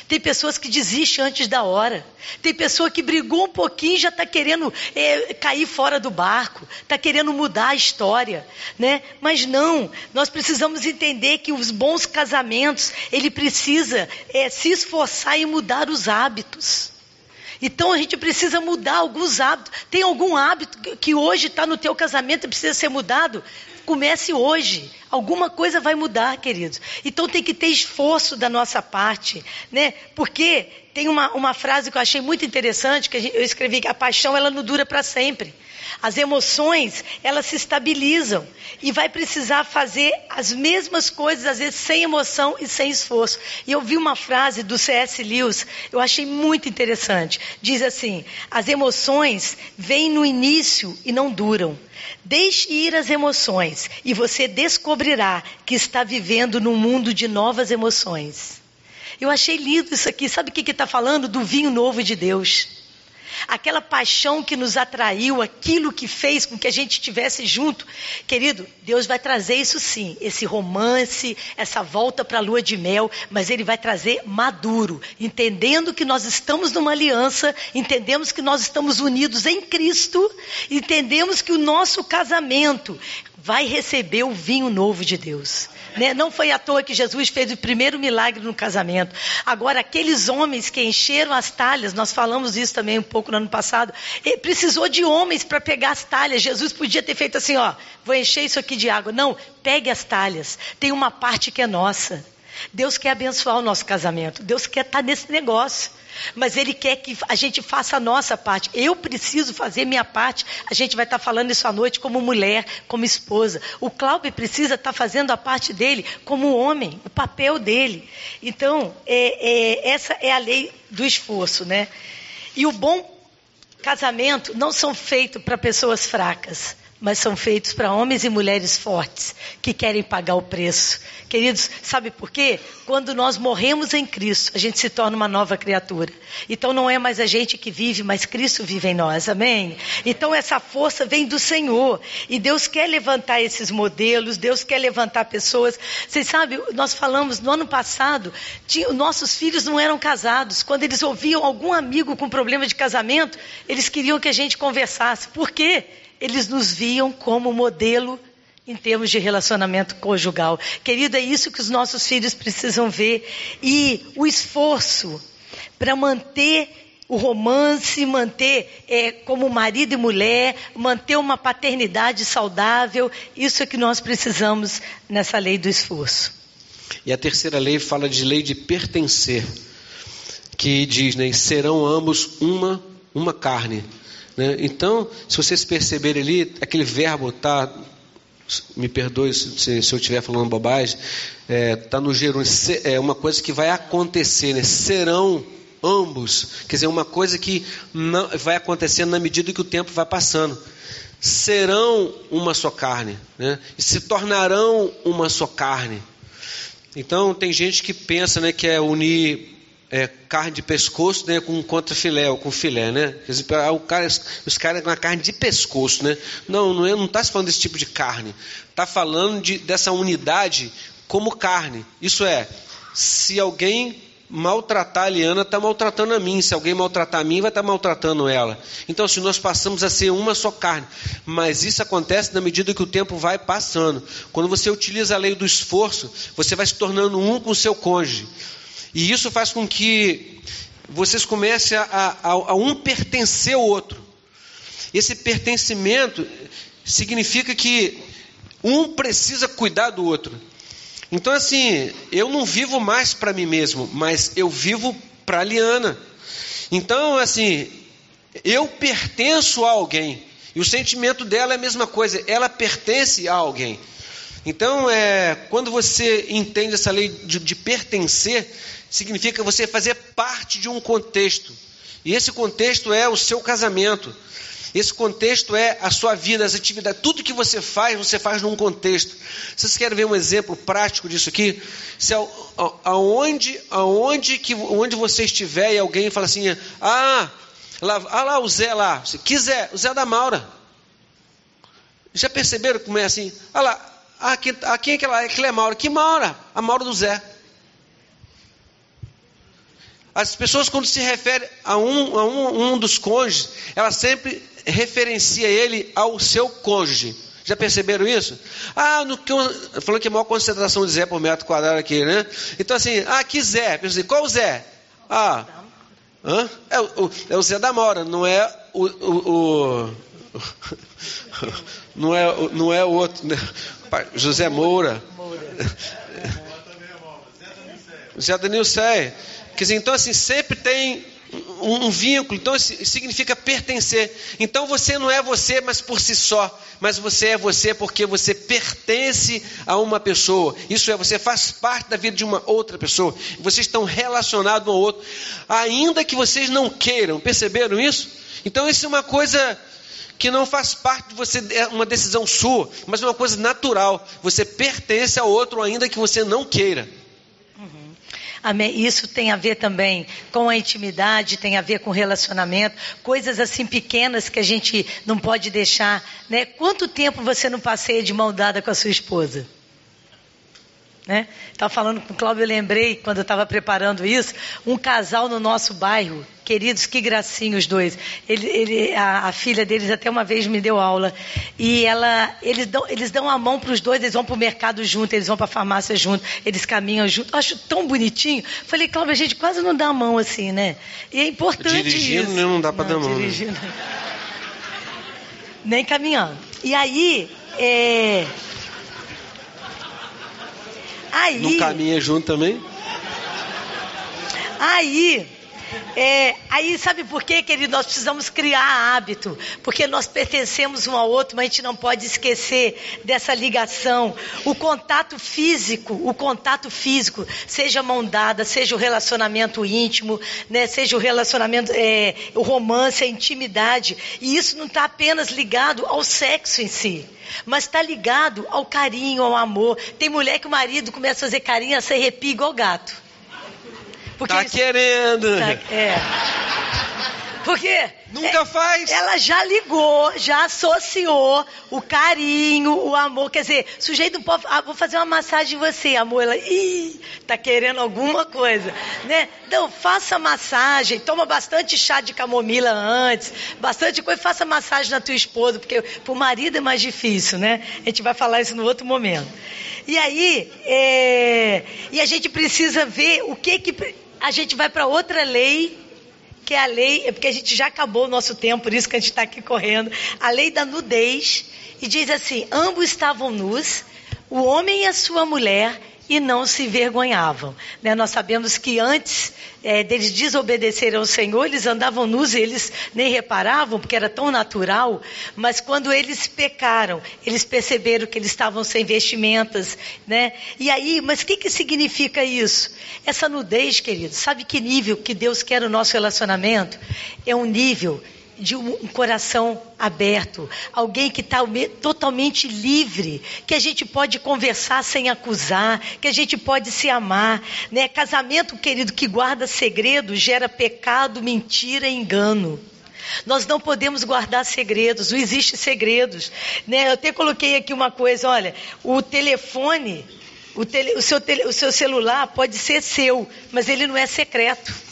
Tem pessoas que desistem antes da hora. Tem pessoa que brigou um pouquinho e já está querendo é, cair fora do barco, está querendo mudar a história, né? Mas não, nós precisamos entender que os bons casamentos ele precisa é, se esforçar em mudar os hábitos. Então a gente precisa mudar alguns hábitos. Tem algum hábito que hoje está no teu casamento e precisa ser mudado? Comece hoje. Alguma coisa vai mudar, queridos. Então tem que ter esforço da nossa parte, né? Porque tem uma, uma frase que eu achei muito interessante, que eu escrevi que a paixão ela não dura para sempre. As emoções, elas se estabilizam e vai precisar fazer as mesmas coisas, às vezes sem emoção e sem esforço. E eu vi uma frase do C.S. Lewis, eu achei muito interessante. Diz assim: as emoções vêm no início e não duram. Deixe ir as emoções e você descobrirá que está vivendo num mundo de novas emoções. Eu achei lindo isso aqui. Sabe o que está falando? Do vinho novo de Deus. Aquela paixão que nos atraiu, aquilo que fez com que a gente estivesse junto. Querido, Deus vai trazer isso sim, esse romance, essa volta para a lua de mel, mas Ele vai trazer maduro, entendendo que nós estamos numa aliança, entendemos que nós estamos unidos em Cristo, entendemos que o nosso casamento vai receber o vinho novo de Deus. Né? Não foi à toa que Jesus fez o primeiro milagre no casamento. Agora, aqueles homens que encheram as talhas, nós falamos isso também um pouco no ano passado, precisou de homens para pegar as talhas. Jesus podia ter feito assim: ó, vou encher isso aqui de água. Não, pegue as talhas. Tem uma parte que é nossa. Deus quer abençoar o nosso casamento. Deus quer estar tá nesse negócio. Mas Ele quer que a gente faça a nossa parte. Eu preciso fazer minha parte. A gente vai estar falando isso à noite como mulher, como esposa. O Cláudio precisa estar fazendo a parte dele como homem, o papel dele. Então, é, é, essa é a lei do esforço, né? E o bom casamento não são feitos para pessoas fracas mas são feitos para homens e mulheres fortes que querem pagar o preço. Queridos, sabe por quê? Quando nós morremos em Cristo, a gente se torna uma nova criatura. Então não é mais a gente que vive, mas Cristo vive em nós. Amém? Então essa força vem do Senhor. E Deus quer levantar esses modelos, Deus quer levantar pessoas. Vocês sabem, nós falamos no ano passado, tinha, nossos filhos não eram casados. Quando eles ouviam algum amigo com problema de casamento, eles queriam que a gente conversasse. Por quê? Eles nos viam como modelo em termos de relacionamento conjugal. Querido, é isso que os nossos filhos precisam ver. E o esforço para manter o romance, manter é, como marido e mulher, manter uma paternidade saudável, isso é que nós precisamos nessa lei do esforço. E a terceira lei fala de lei de pertencer, que diz, né, serão ambos uma, uma carne. Né? Então, se vocês perceberem ali, aquele verbo está me perdoe se, se, eu estiver falando bobagem, está é, tá no gerúndio, é uma coisa que vai acontecer, né? serão ambos, quer dizer, uma coisa que não, vai acontecendo na medida que o tempo vai passando. Serão uma só carne, né? se tornarão uma só carne. Então, tem gente que pensa né, que é unir é, carne de pescoço né, com contra filé ou com filé, né? O cara, os caras com a carne de pescoço, né? Não, não está é, se falando desse tipo de carne. Está falando de, dessa unidade como carne. Isso é, se alguém maltratar a Liana, está maltratando a mim. Se alguém maltratar a mim, vai estar tá maltratando ela. Então, se nós passamos a ser uma só carne. Mas isso acontece na medida que o tempo vai passando. Quando você utiliza a lei do esforço, você vai se tornando um com o seu cônjuge. E isso faz com que vocês comecem a, a, a um pertencer ao outro. Esse pertencimento significa que um precisa cuidar do outro. Então, assim, eu não vivo mais para mim mesmo, mas eu vivo para a Liana. Então, assim, eu pertenço a alguém. E o sentimento dela é a mesma coisa, ela pertence a alguém. Então, é, quando você entende essa lei de, de pertencer, significa você fazer parte de um contexto. E esse contexto é o seu casamento. Esse contexto é a sua vida, as atividades, tudo que você faz, você faz num contexto. Vocês querem ver um exemplo prático disso aqui? Se aonde, aonde, que, onde você estiver e alguém fala assim, ah, lá, ah lá o Zé lá, se quiser, o Zé da Maura. Já perceberam como é assim? Ah lá, ah, quem, ah, quem é aquela, aquela é Maura? Que Maura? A Maura do Zé. As pessoas, quando se referem a um, a um, um dos cônjuges, ela sempre referencia ele ao seu cônjuge. Já perceberam isso? Ah, no que falou que é a maior concentração de Zé por metro quadrado aqui, né? Então assim, ah, que Zé? Assim, qual Zé? Ah, hã? É, o, é o Zé da Mora, não é o, o, o não é não é o outro, né? José Moura. Zé Danil Sé. Quer dizer, então assim, sempre tem um, um vínculo, então significa pertencer. Então você não é você, mas por si só, mas você é você porque você pertence a uma pessoa. Isso é, você faz parte da vida de uma outra pessoa. Vocês estão relacionados um ao outro, ainda que vocês não queiram. Perceberam isso? Então isso é uma coisa que não faz parte de você, é uma decisão sua, mas é uma coisa natural. Você pertence ao outro ainda que você não queira. Amém. Isso tem a ver também com a intimidade, tem a ver com relacionamento, coisas assim pequenas que a gente não pode deixar. Né? Quanto tempo você não passeia de mão dada com a sua esposa? Né? Estava falando com o Cláudio, eu lembrei, quando eu estava preparando isso, um casal no nosso bairro, queridos, que gracinha os dois. Ele, ele, a, a, filha deles até uma vez me deu aula. E ela, eles, dão, eles dão a mão para os dois, eles vão para o mercado junto, eles vão para a farmácia junto, eles caminham junto. Eu acho tão bonitinho. Falei, Cláudio, a gente quase não dá a mão assim, né? E é importante dirigindo, isso. não dá para dar mão. Né? Dirigindo. Nem caminhando. E aí, é, Aí, não caminha junto também? Aí, é, aí sabe por quê, querido? Nós precisamos criar hábito, porque nós pertencemos um ao outro, mas a gente não pode esquecer dessa ligação. O contato físico, o contato físico, seja mão dada, seja o relacionamento íntimo, né, seja o relacionamento, é, o romance, a intimidade, e isso não está apenas ligado ao sexo em si mas está ligado ao carinho, ao amor. Tem mulher que o marido começa a fazer carinho, se arrepia igual gato. Porque tá querendo. Tá, é. Porque Nunca faz. ela já ligou, já associou o carinho, o amor. Quer dizer, o sujeito não pode. Ah, vou fazer uma massagem em você, amor. Ela, ih, tá querendo alguma coisa, né? Então, faça massagem, toma bastante chá de camomila antes, bastante coisa, faça massagem na tua esposa, porque pro marido é mais difícil, né? A gente vai falar isso no outro momento. E aí, é, e a gente precisa ver o que que. A gente vai para outra lei que é a lei, é porque a gente já acabou o nosso tempo, por isso que a gente está aqui correndo, a lei da nudez, e diz assim: ambos estavam nus, o homem e a sua mulher, e não se vergonhavam. Né? Nós sabemos que antes é, deles desobedecerem ao Senhor, eles andavam nus e eles nem reparavam, porque era tão natural, mas quando eles pecaram, eles perceberam que eles estavam sem vestimentas, né? E aí, mas o que, que significa isso? Essa nudez, querido, sabe que nível que Deus quer no nosso relacionamento? É um nível de um, coração aberto, alguém que está totalmente livre, que a gente pode conversar sem acusar, que a gente pode se amar, né? Casamento, querido, que guarda segredo gera pecado, mentira e engano. Nós não podemos guardar segredos, não existe segredos. Né? Eu até coloquei aqui uma coisa, olha, o telefone, o, tele, o, seu tele, o seu celular pode ser seu, mas ele não é secreto.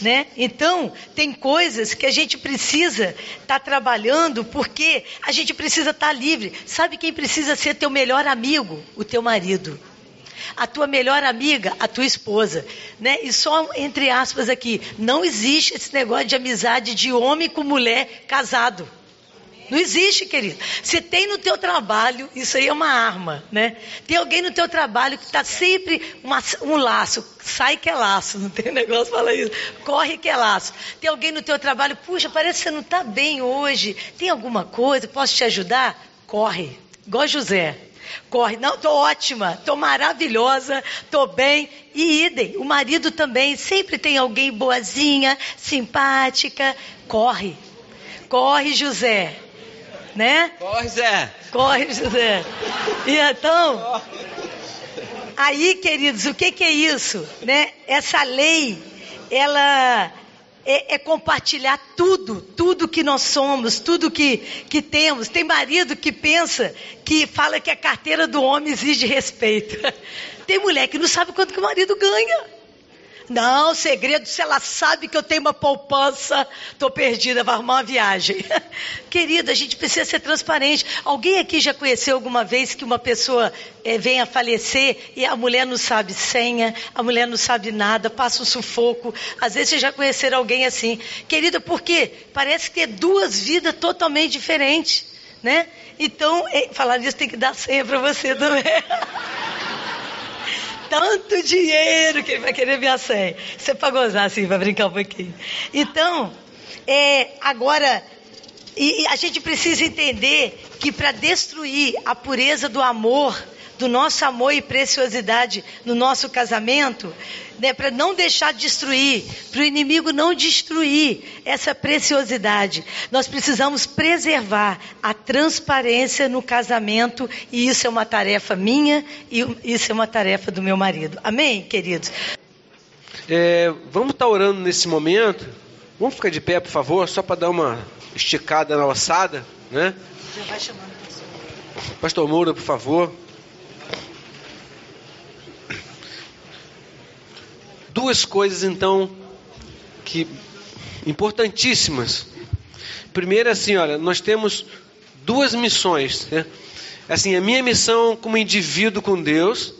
Né? Então, tem coisas que a gente precisa estar tá trabalhando porque a gente precisa estar tá livre. Sabe quem precisa ser teu melhor amigo? O teu marido. A tua melhor amiga, a tua esposa, né? E só entre aspas aqui, não existe esse negócio de amizade de homem com mulher casado. Não existe, querido. Se tem no teu trabalho, isso aí é uma arma, né? Tem alguém no teu trabalho que está sempre uma, um laço. Sai que é laço, não tem negócio fala isso. Corre que é laço. Tem alguém no teu trabalho, puxa, parece que você não está bem hoje. Tem alguma coisa? Posso te ajudar? Corre. Igual José. Corre. Não, estou ótima, estou maravilhosa, estou bem. E idem, o marido também. Sempre tem alguém boazinha, simpática. Corre. Corre, José né? Corre, Zé. Corre, José. E então, aí, queridos, o que, que é isso? Né? Essa lei, ela é, é, compartilhar tudo, tudo que nós somos, tudo que, que temos. Tem marido que pensa, que fala que a carteira do homem exige respeito. Tem mulher que não sabe quanto que o marido ganha. Não, segredo, se ela sabe que eu tenho uma poupança, estou perdida, vai arrumar uma viagem. Querida, a gente precisa ser transparente. Alguém aqui já conheceu alguma vez que uma pessoa é, venha falecer e a mulher não sabe senha, a mulher não sabe nada, passa um sufoco. Às vezes vocês já conheceram alguém assim. Querida, por quê? Parece que é duas vidas totalmente diferentes. Né? Então, é, falar nisso tem que dar senha para você também. tanto dinheiro que ele vai querer minha senha. Isso é para gozar, assim, para brincar um pouquinho. Então, é, agora, e, e a gente precisa entender que para destruir a pureza do amor, do nosso amor e preciosidade no nosso casamento, né, para não deixar destruir, para o inimigo não destruir essa preciosidade. Nós precisamos preservar a transparência no casamento e isso é uma tarefa minha e isso é uma tarefa do meu marido. Amém, queridos? É, vamos estar tá orando nesse momento. Vamos ficar de pé, por favor, só para dar uma esticada na ossada, né? Já vai chamando. Pastor Moura, por favor. Duas coisas então que importantíssimas. Primeiro assim, olha, nós temos duas missões, né? Assim, a minha missão como indivíduo com Deus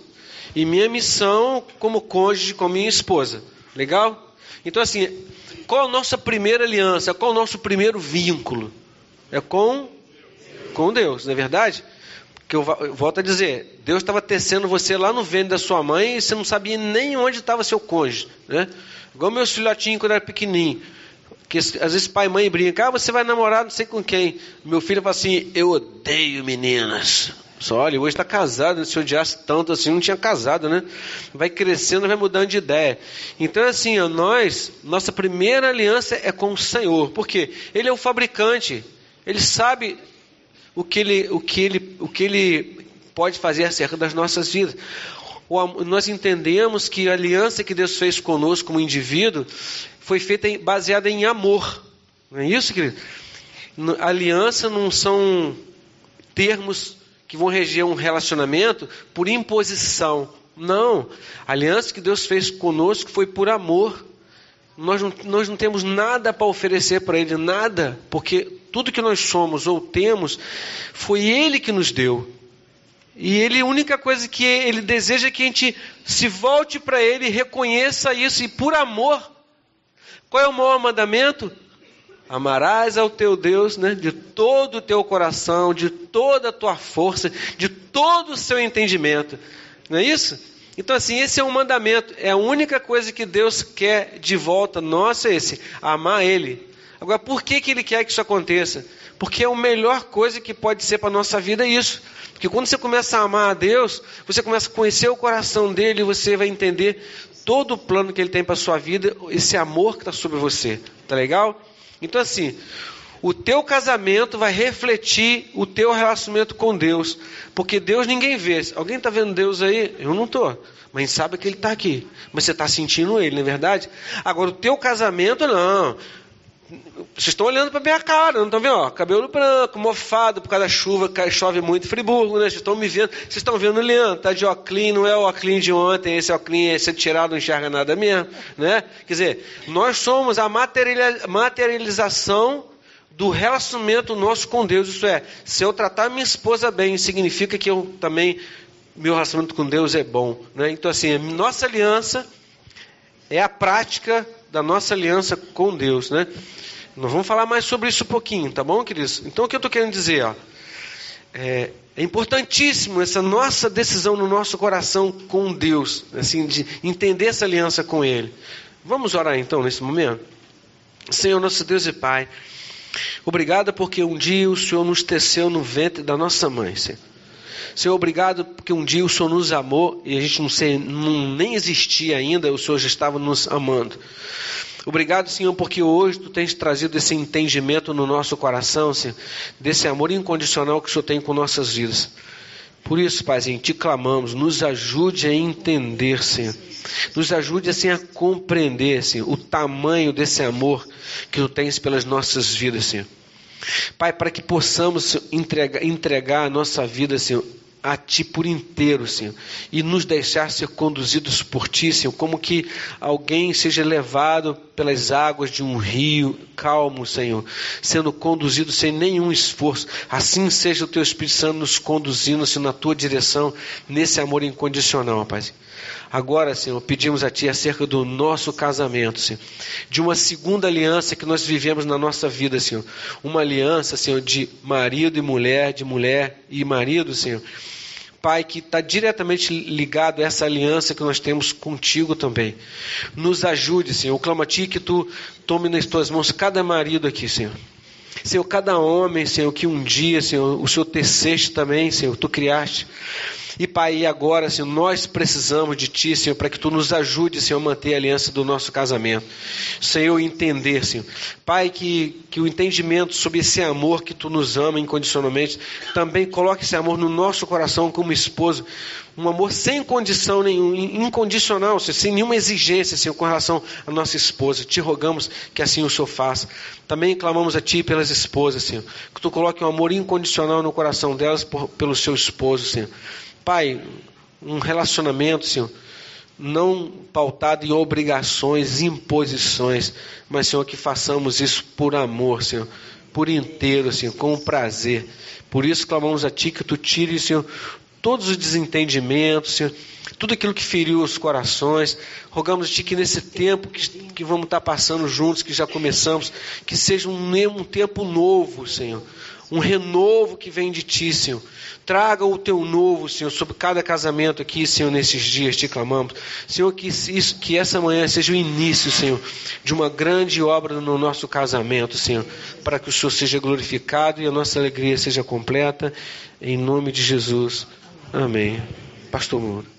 e minha missão como cônjuge com minha esposa. Legal? Então assim, qual a nossa primeira aliança? Qual o nosso primeiro vínculo? É com com Deus, não é verdade? Que eu, volto a dizer, Deus estava tecendo você lá no ventre da sua mãe e você não sabia nem onde estava seu cônjuge, né? Igual meus filhotinhos quando era pequenininho, que às vezes pai e mãe brincam, ah, você vai namorar não sei com quem. Meu filho fala assim, eu odeio meninas. Só olha, hoje está casado, se odiasse tanto assim, não tinha casado, né? Vai crescendo, vai mudando de ideia. Então, assim, ó, nós, nossa primeira aliança é com o Senhor, porque Ele é o fabricante, Ele sabe o que ele, o que ele, o que ele pode fazer acerca das nossas vidas. nós entendemos que a aliança que Deus fez conosco como indivíduo foi feita baseada em amor. Não é isso, querido? Aliança não são termos que vão reger um relacionamento por imposição. Não. A aliança que Deus fez conosco foi por amor. Nós não, nós não temos nada para oferecer para Ele, nada, porque tudo que nós somos ou temos foi Ele que nos deu. E Ele, a única coisa que Ele deseja é que a gente se volte para Ele reconheça isso, e por amor. Qual é o maior mandamento? Amarás ao teu Deus né, de todo o teu coração, de toda a tua força, de todo o seu entendimento. Não é isso? Então, assim, esse é um mandamento, é a única coisa que Deus quer de volta, nossa, é esse, amar Ele. Agora, por que, que Ele quer que isso aconteça? Porque é a melhor coisa que pode ser para a nossa vida é isso. Porque quando você começa a amar a Deus, você começa a conhecer o coração dele, e você vai entender todo o plano que ele tem para a sua vida, esse amor que está sobre você. Tá legal? Então, assim, o teu casamento vai refletir o teu relacionamento com Deus. Porque Deus ninguém vê. Alguém está vendo Deus aí? Eu não estou. Mas sabe que Ele está aqui. Mas você está sentindo Ele, não é verdade? Agora, o teu casamento, não. Vocês estão olhando para minha cara, não estão vendo? Ó, cabelo branco, mofado por causa da chuva, chove muito em Friburgo, né? Vocês estão me vendo. Vocês estão vendo o Leandro, tá de óculos, não é o óculos de ontem, esse óculos, esse tirado não enxerga nada mesmo, né? Quer dizer, nós somos a materialização do relacionamento nosso com Deus. Isso é, se eu tratar minha esposa bem, significa que eu também, meu relacionamento com Deus é bom. Né? Então, assim, nossa aliança é a prática da nossa aliança com Deus. Né? Nós vamos falar mais sobre isso um pouquinho, tá bom, queridos? Então, o que eu estou querendo dizer? Ó, é, é importantíssimo essa nossa decisão no nosso coração com Deus, assim, de entender essa aliança com Ele. Vamos orar então nesse momento? Senhor, nosso Deus e Pai. Obrigado porque um dia o Senhor nos teceu no ventre da nossa mãe, Senhor. Senhor, obrigado porque um dia o Senhor nos amou e a gente não, sei, não nem existia ainda, o Senhor já estava nos amando. Obrigado, Senhor, porque hoje tu tens trazido esse entendimento no nosso coração, Senhor, desse amor incondicional que o Senhor tem com nossas vidas. Por isso, Paizinho, te clamamos, nos ajude a entender, Senhor. Nos ajude assim a compreender, Senhor, o tamanho desse amor que tu tens pelas nossas vidas, Senhor. Pai, para que possamos entregar, entregar a nossa vida, Senhor, a Ti por inteiro, Senhor, e nos deixar ser conduzidos por Ti, Senhor, como que alguém seja levado pelas águas de um rio calmo, Senhor, sendo conduzido sem nenhum esforço. Assim seja o Teu Espírito Santo nos conduzindo, Senhor, na Tua direção, nesse amor incondicional, Pai. Agora, Senhor, pedimos a Ti acerca do nosso casamento, Senhor, de uma segunda aliança que nós vivemos na nossa vida, Senhor. Uma aliança, Senhor, de marido e mulher, de mulher e marido, Senhor. Pai, que está diretamente ligado a essa aliança que nós temos contigo também. Nos ajude, Senhor. Eu clamo a Ti que Tu tome nas Tuas mãos cada marido aqui, Senhor. Senhor, cada homem, Senhor, que um dia, Senhor, o Senhor teceste também, Senhor, Tu criaste. E Pai, agora, Senhor, nós precisamos de Ti, Senhor, para que Tu nos ajude, Senhor, a manter a aliança do nosso casamento. Senhor, entender, Senhor. Pai, que, que o entendimento sobre esse amor que Tu nos ama incondicionalmente, também coloque esse amor no nosso coração como esposo. Um amor sem condição nenhuma, incondicional, Senhor, sem nenhuma exigência, Senhor, com relação à nossa esposa. Te rogamos que assim o Senhor faça. Também clamamos a Ti pelas esposas, Senhor. Que Tu coloque um amor incondicional no coração delas por, pelo seu esposo, Senhor. Pai, um relacionamento, Senhor, não pautado em obrigações, imposições, mas, Senhor, que façamos isso por amor, Senhor, por inteiro, Senhor, com prazer. Por isso clamamos a Ti que Tu tire, Senhor, todos os desentendimentos, Senhor, tudo aquilo que feriu os corações. Rogamos a Ti que nesse tempo que, que vamos estar passando juntos, que já começamos, que seja um, um tempo novo, Senhor um renovo que vem de ti, Senhor. Traga o teu novo, Senhor, sobre cada casamento aqui, Senhor, nesses dias, te clamamos. Senhor, que, isso, que essa manhã seja o início, Senhor, de uma grande obra no nosso casamento, Senhor, para que o Senhor seja glorificado e a nossa alegria seja completa, em nome de Jesus. Amém. Pastor Moura.